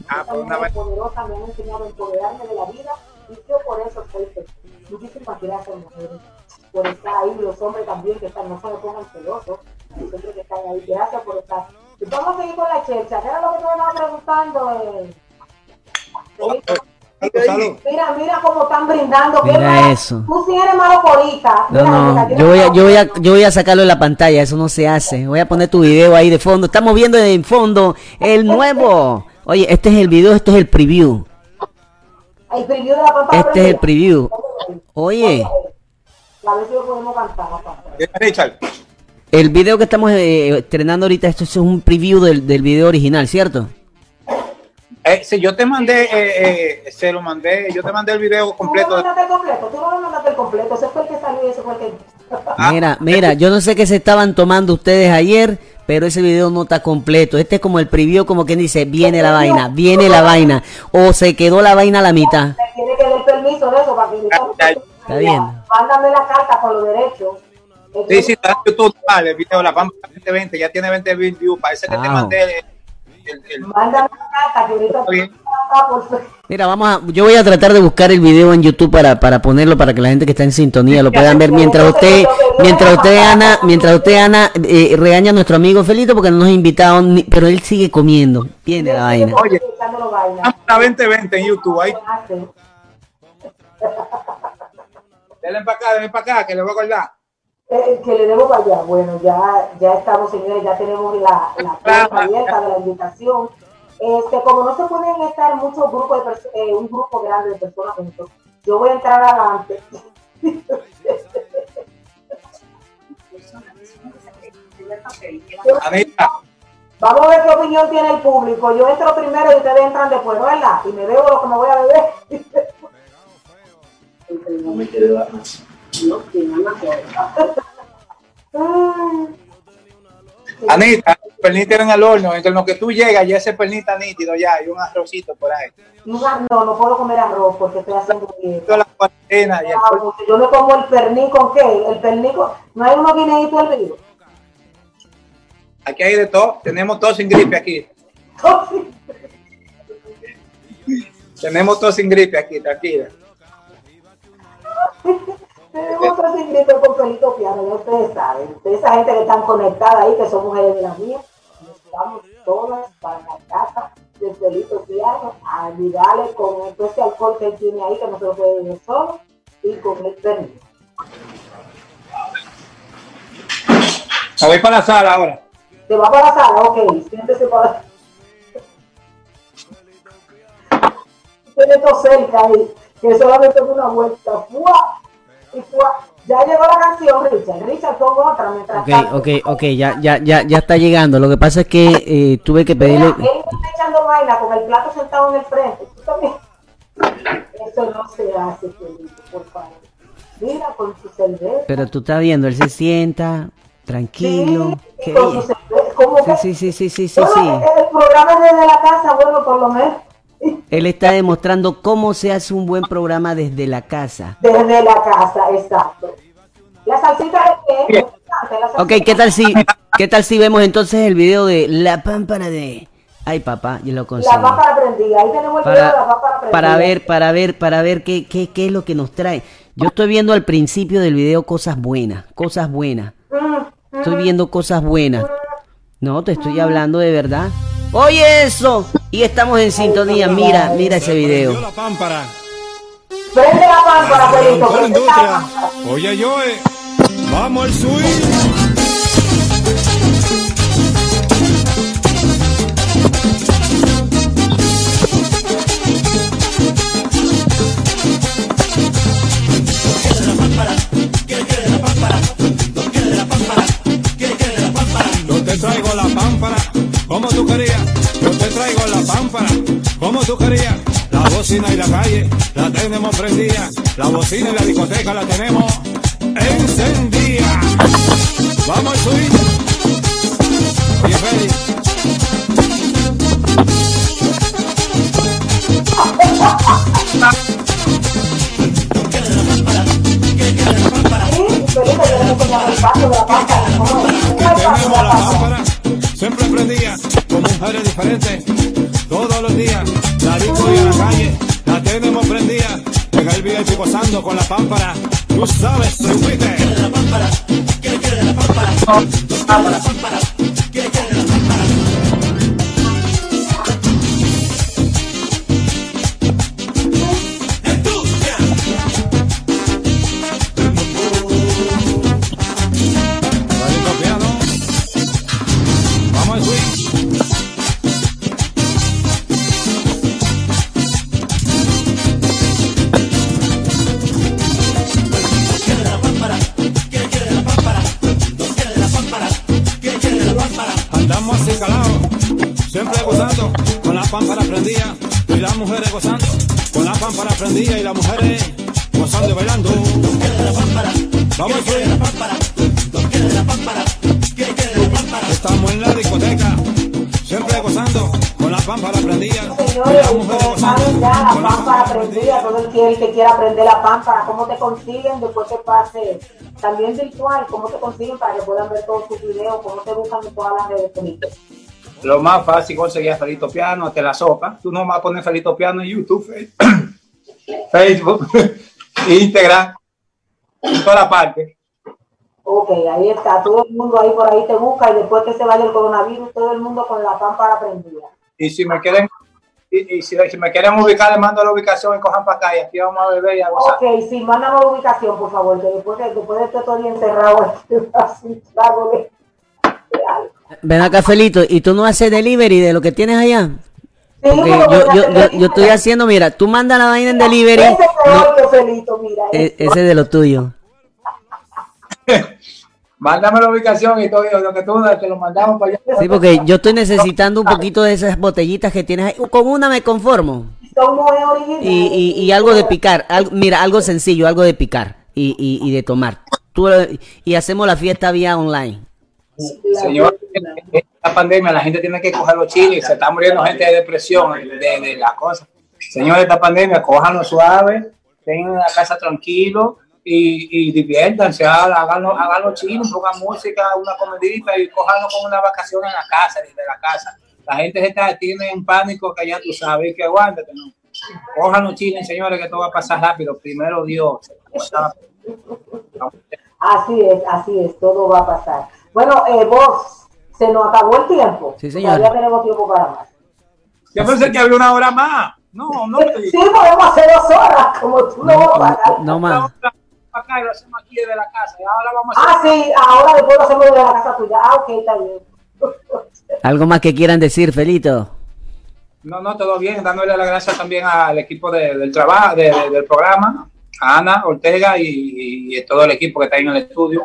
Ah, pues una mujeres vez- poderosas me han enseñado a empoderarme de la vida y yo por eso soy feliz. Muchísimas gracias, mujeres, por estar ahí. Los hombres también que están, no se me pongan celosos. Los hombres que están ahí, gracias por estar. Y vamos a seguir con la chercha. ¿Qué era lo que tú me estabas preguntando? Eh? Salud, salud. Mira, mira cómo están brindando. Mira mala- eso. Tú sí eres malo corita. no, no, yo voy, a, yo, voy a, yo voy a sacarlo en la pantalla, eso no se hace. Voy a poner tu video ahí de fondo. Estamos viendo en fondo el nuevo. Oye, este es el video, esto es el preview. El preview de la pampa Este es el preview. Oye, A ver si lo podemos cantar. papá. Dime, Richard. el video que estamos eh, estrenando ahorita, esto es un preview del, del video original, ¿cierto? Eh, si yo te mandé, eh, eh, se lo mandé, yo te mandé el video Tú no completo. me de- mandaste el completo, tú no me mandaste el completo. Ese fue el que salió y ese fue el que. Mira, mira, yo no sé qué se estaban tomando ustedes ayer, pero ese video no está completo. Este es como el preview, como quien dice, viene la vaina, viene la vaina. O se quedó la vaina a la mitad. Me tiene que dar permiso de eso para que Está bien. Mándame la carta con los derechos. Sí, sí, está en YouTube, vale, el video, la Pampa 2020, ya tiene 20 views, parece que te Wow. mandé el, el- Mándame la carta que ahorita bien. Mira, vamos a, yo voy a tratar de buscar el video en YouTube para, para ponerlo para que la gente que está en sintonía lo puedan ver mientras usted, mientras usted Ana, mientras usted Ana eh, regaña a nuestro amigo Felito porque no nos ha invitado, ni- pero él sigue comiendo. Tiene la vaina. Oye, vaina. Pampa 2020 en YouTube, ahí. Denle para acá, denle para acá, que le voy a acordar. Eh, que le debo para allá. Bueno, ya, ya estamos, señores, ya tenemos la, la puerta abierta de la invitación. Este, como no se pueden estar muchos grupos de eh, un grupo grande de personas juntos, yo voy a entrar adelante. Anita, Vamos a ver qué opinión tiene el público. Yo entro primero y ustedes entran después, ¿no ¿verdad? Y me bebo lo que me voy a beber. No me quiere dar. Mm. Anita, el pernil en el horno, entre lo que tú llegas ya ese pernil está nítido ya, hay un arrocito por ahí. Ar- No, no puedo comer arroz porque estoy haciendo dieta. La cuarentena y el Ah, yo me como el pernil con qué? El pernil con... No hay uno guineíto al río. Aquí hay de todo, tenemos todo sin gripe aquí. Tenemos todo sin gripe aquí, tranquila. Tenemos otro secreto con Felito Piano, ya ustedes saben. Ustedes, esa gente que están conectada ahí, que son mujeres de la mía, estamos todas para la casa de Felito Piano a ayudarle con todo ese alcohol que él tiene ahí, que no se lo puede beber solo, y con el pernil. Me voy para la sala ahora. ¿Te va para la sala? Ok, siéntese para Tiene todo cerca ahí, que solamente es una vuelta. ¡Fua! Y ¡fua! Ya llegó la canción, Richard. Richard, pon otra mientras Ok, tanto. ok, ok, ya, ya, ya, ya está llegando. Lo que pasa es que eh, tuve que pedirle. Mira, él está echando vaina con el plato sentado en el frente. Tú también. Eso no se hace, Felipe, por favor. Mira, con su cerveza. Pero tú estás viendo, él se sienta tranquilo. y qué con su cerveza. Que, Sí, sí, sí, sí, sí, sí, Bueno, sí. El programa es desde la casa, bueno, por lo menos. Él está demostrando cómo se hace un buen programa desde la casa. Desde la casa, exacto. La salsita de qué? Ok, ¿qué tal si, qué tal si vemos entonces el video de la pámpara de... Ay, papá, yo lo conseguí. La pápara prendida. Ahí tenemos el video de la Para, pápara prendida. para ver, para ver, para ver qué, qué, qué es lo que nos trae. Yo estoy viendo al principio del video cosas buenas, cosas buenas. Mm, Estoy viendo cosas buenas. No, te estoy hablando de verdad. Oye eso. Y estamos en sintonía. Mira, mira ese video. la pámpara. Prende la pámpara. Oye, yo, eh, vamos al swing. Traigo la pámpara, como tú querías. Te traigo la pámpara, como tú querías. La bocina y la calle la tenemos prendida. La bocina y la discoteca la tenemos encendida. Vamos al swing. Oye, Feli. Felito, yo le enseñaba el paso de la pámpara. ¿Cómo es? que tenemos la lámpara siempre prendida con mujeres diferentes todos los días la disco y a la calle la tenemos prendida. En el VIP gozando con la pámpara. Tú sabes subite la pámpara quiere quiere la pámpara la pámpara mujeres gozando, con la pámpara prendida y las mujeres gozando y bailando. La pámpara, Vamos a subir. Estamos en la discoteca, siempre gozando con la pámpara prendida. Señores, ustedes saben ya la con la pámpara pámpara prendida, todo el que, que quiera aprender la pámpara, ¿cómo te consiguen después que pase? También virtual, ¿cómo te consiguen para que puedan ver todos tus videos? ¿Cómo te buscan en todas las redes Felipe? Lo más fácil conseguir a Felito Piano, te la sopa. Tú no vas a poner Felito Piano en YouTube, Facebook, Instagram, en toda parte. Ok, ahí está, todo el mundo ahí por ahí te busca y después que se vaya el coronavirus, todo el mundo con la pámpara prendida. Y si me quieren, y, y si, si me quieren ubicar, les mando la ubicación y cojan para acá y aquí vamos a beber y a gozar. Ok, sí, mándame la ubicación, por favor, que después, que después de que estoy encerrado, aquí, así, trago de- de algo. Ven acá, Felito, ¿y tú no haces delivery de lo que tienes allá? Porque yo, yo, tener yo, yo estoy haciendo, mira, tú mandas la vaina en delivery. Ese no, Felito, mira. e- ese. ese es de lo tuyo. Mándame la ubicación y todo lo que tú te lo mandamos para allá. Sí, porque yo estoy necesitando un poquito de esas botellitas que tienes ahí. Con una me conformo. Y, y, y algo de picar. algo- mira, algo sencillo, algo de picar y, y, y de tomar. Tú, y hacemos la fiesta vía online. Señor, en esta pandemia la gente tiene que coger los chiles, se está muriendo gente de depresión, de, de la cosa. Señor, esta pandemia, cójanlo suave, tengan la casa tranquilo y, y diviértanse, háganlo, hagan los chiles, pongan música, una comedita y cójanlo como una vacación en la casa, desde la casa. La gente se está, tiene en pánico que ya tú sabes que aguántate, ¿no? Cojan los chiles, señores, que todo va a pasar rápido. Primero Dios. Así es, así es, todo va a pasar. Bueno, eh, vos, se nos acabó el tiempo. Sí, señora. Todavía tenemos tiempo para más. Yo pensé que había una hora más. No, no. Sí, podemos hacer dos horas, como tú no, vas a pagar. No más. acá y lo hacemos aquí desde la casa. Y ahora vamos a Ah, sí, ahora después lo hacemos de la casa tuya. Ah, ok, está bien. ¿Algo más que quieran decir, Felito? No, no, todo bien. Dándole las gracias también al equipo de- del trabajo, de- de- del programa, a Ana Ortega y, y todo el equipo que está ahí en el estudio.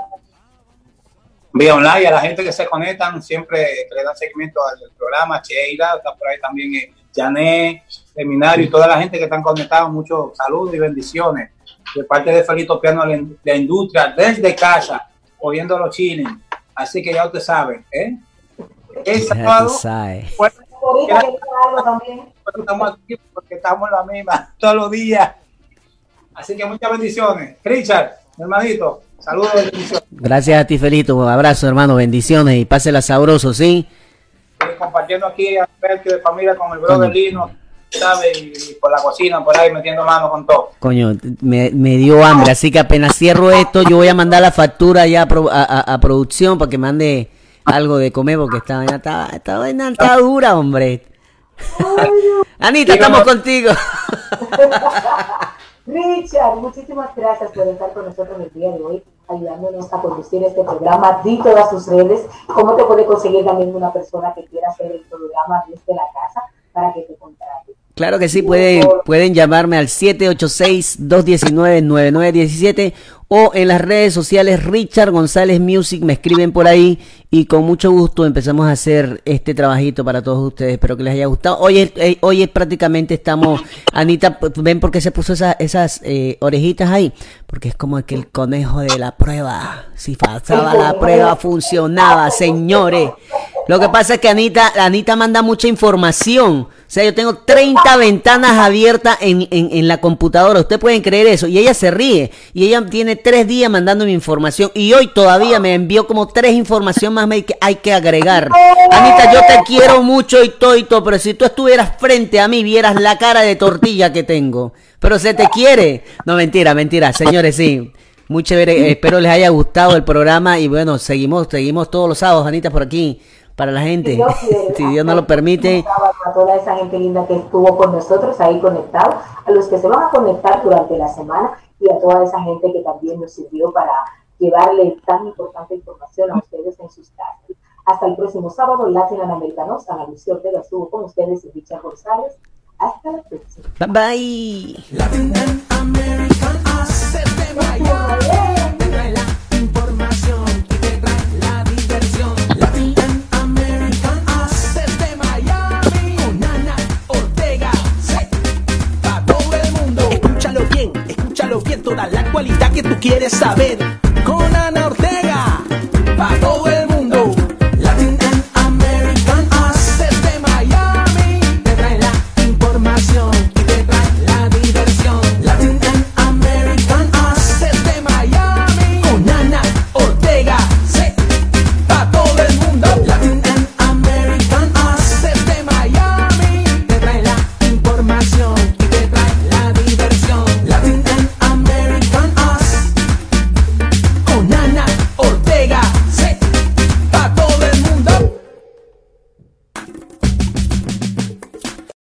Vía online, a la gente que se conectan, siempre que le dan seguimiento al programa, Sheila, está por ahí también eh, Janet, Seminario y toda la gente que están conectados. Muchos saludos y bendiciones de parte de Felito Piano de la- industria desde casa, oyendo los chiles. Así que ya usted sabe, ¿eh? El sábado, pues, estamos aquí porque estamos en la misma todos los días. Así que muchas bendiciones. Richard, mi hermanito, saludos bendiciones. Gracias a ti, Felito. Un abrazo, hermano. Bendiciones y pásela sabroso, ¿sí? Eh, Compartiendo aquí a Perky de familia con el brother. Lino, ¿sabe? Y, y por la cocina, por ahí metiendo mano con todo. Coño, me, me dio hambre, así que apenas cierro esto, yo voy a mandar la factura ya a, pro- a- a- a producción para que mande algo de comer porque esta vaina está, esta vaina está dura, hombre. Anita, estamos contigo. Richard, muchísimas gracias por estar con nosotros el día de hoy, ayudándonos a conducir este programa. Di todas sus redes, cómo te puede conseguir también una persona que quiera hacer el programa desde la casa para que te contrate. Claro que sí, pueden, pueden llamarme al 786-219-9917 o en las redes sociales Richard González Music, me escriben por ahí y con mucho gusto empezamos a hacer este trabajito para todos ustedes. Espero que les haya gustado. Hoy, es- eh, hoy es prácticamente estamos, Anita, ven por qué se puso esa- esas eh, orejitas ahí, porque es como que el conejo de la prueba. Si pasaba la prueba funcionaba, señores. Lo que pasa es que Anita, Anita manda mucha información. O sea, yo tengo 30 ventanas abiertas en, en, la computadora. Ustedes pueden creer eso. Y ella se ríe. Y ella tiene tres días mandándome información. Y hoy todavía me envió como tres informaciones más hay que agregar. Anita, yo te quiero mucho y todo. Pero si tú estuvieras frente a mí, vieras la cara de tortilla que tengo. Pero se te quiere. No, mentira, mentira. Señores, sí. Muy chévere. Espero les haya gustado el programa. Y bueno, seguimos, seguimos todos los sábados, Anita, por aquí. Para la gente. Dios quiere, Si Dios no lo permite. A toda esa gente linda que estuvo con nosotros ahí conectado, a los que se van a conectar durante la semana y a toda esa gente que también nos sirvió para llevarle tan importante información a ustedes en sus casas. Hasta el próximo sábado, Latin Americanos, Ana Lucía Ortega estuvo con ustedes y Richard González. Hasta la próxima. Bye bye. Latin American pero bien toda la cualidad que tú quieres saber. Con Ana Ortega, para todo el mundo.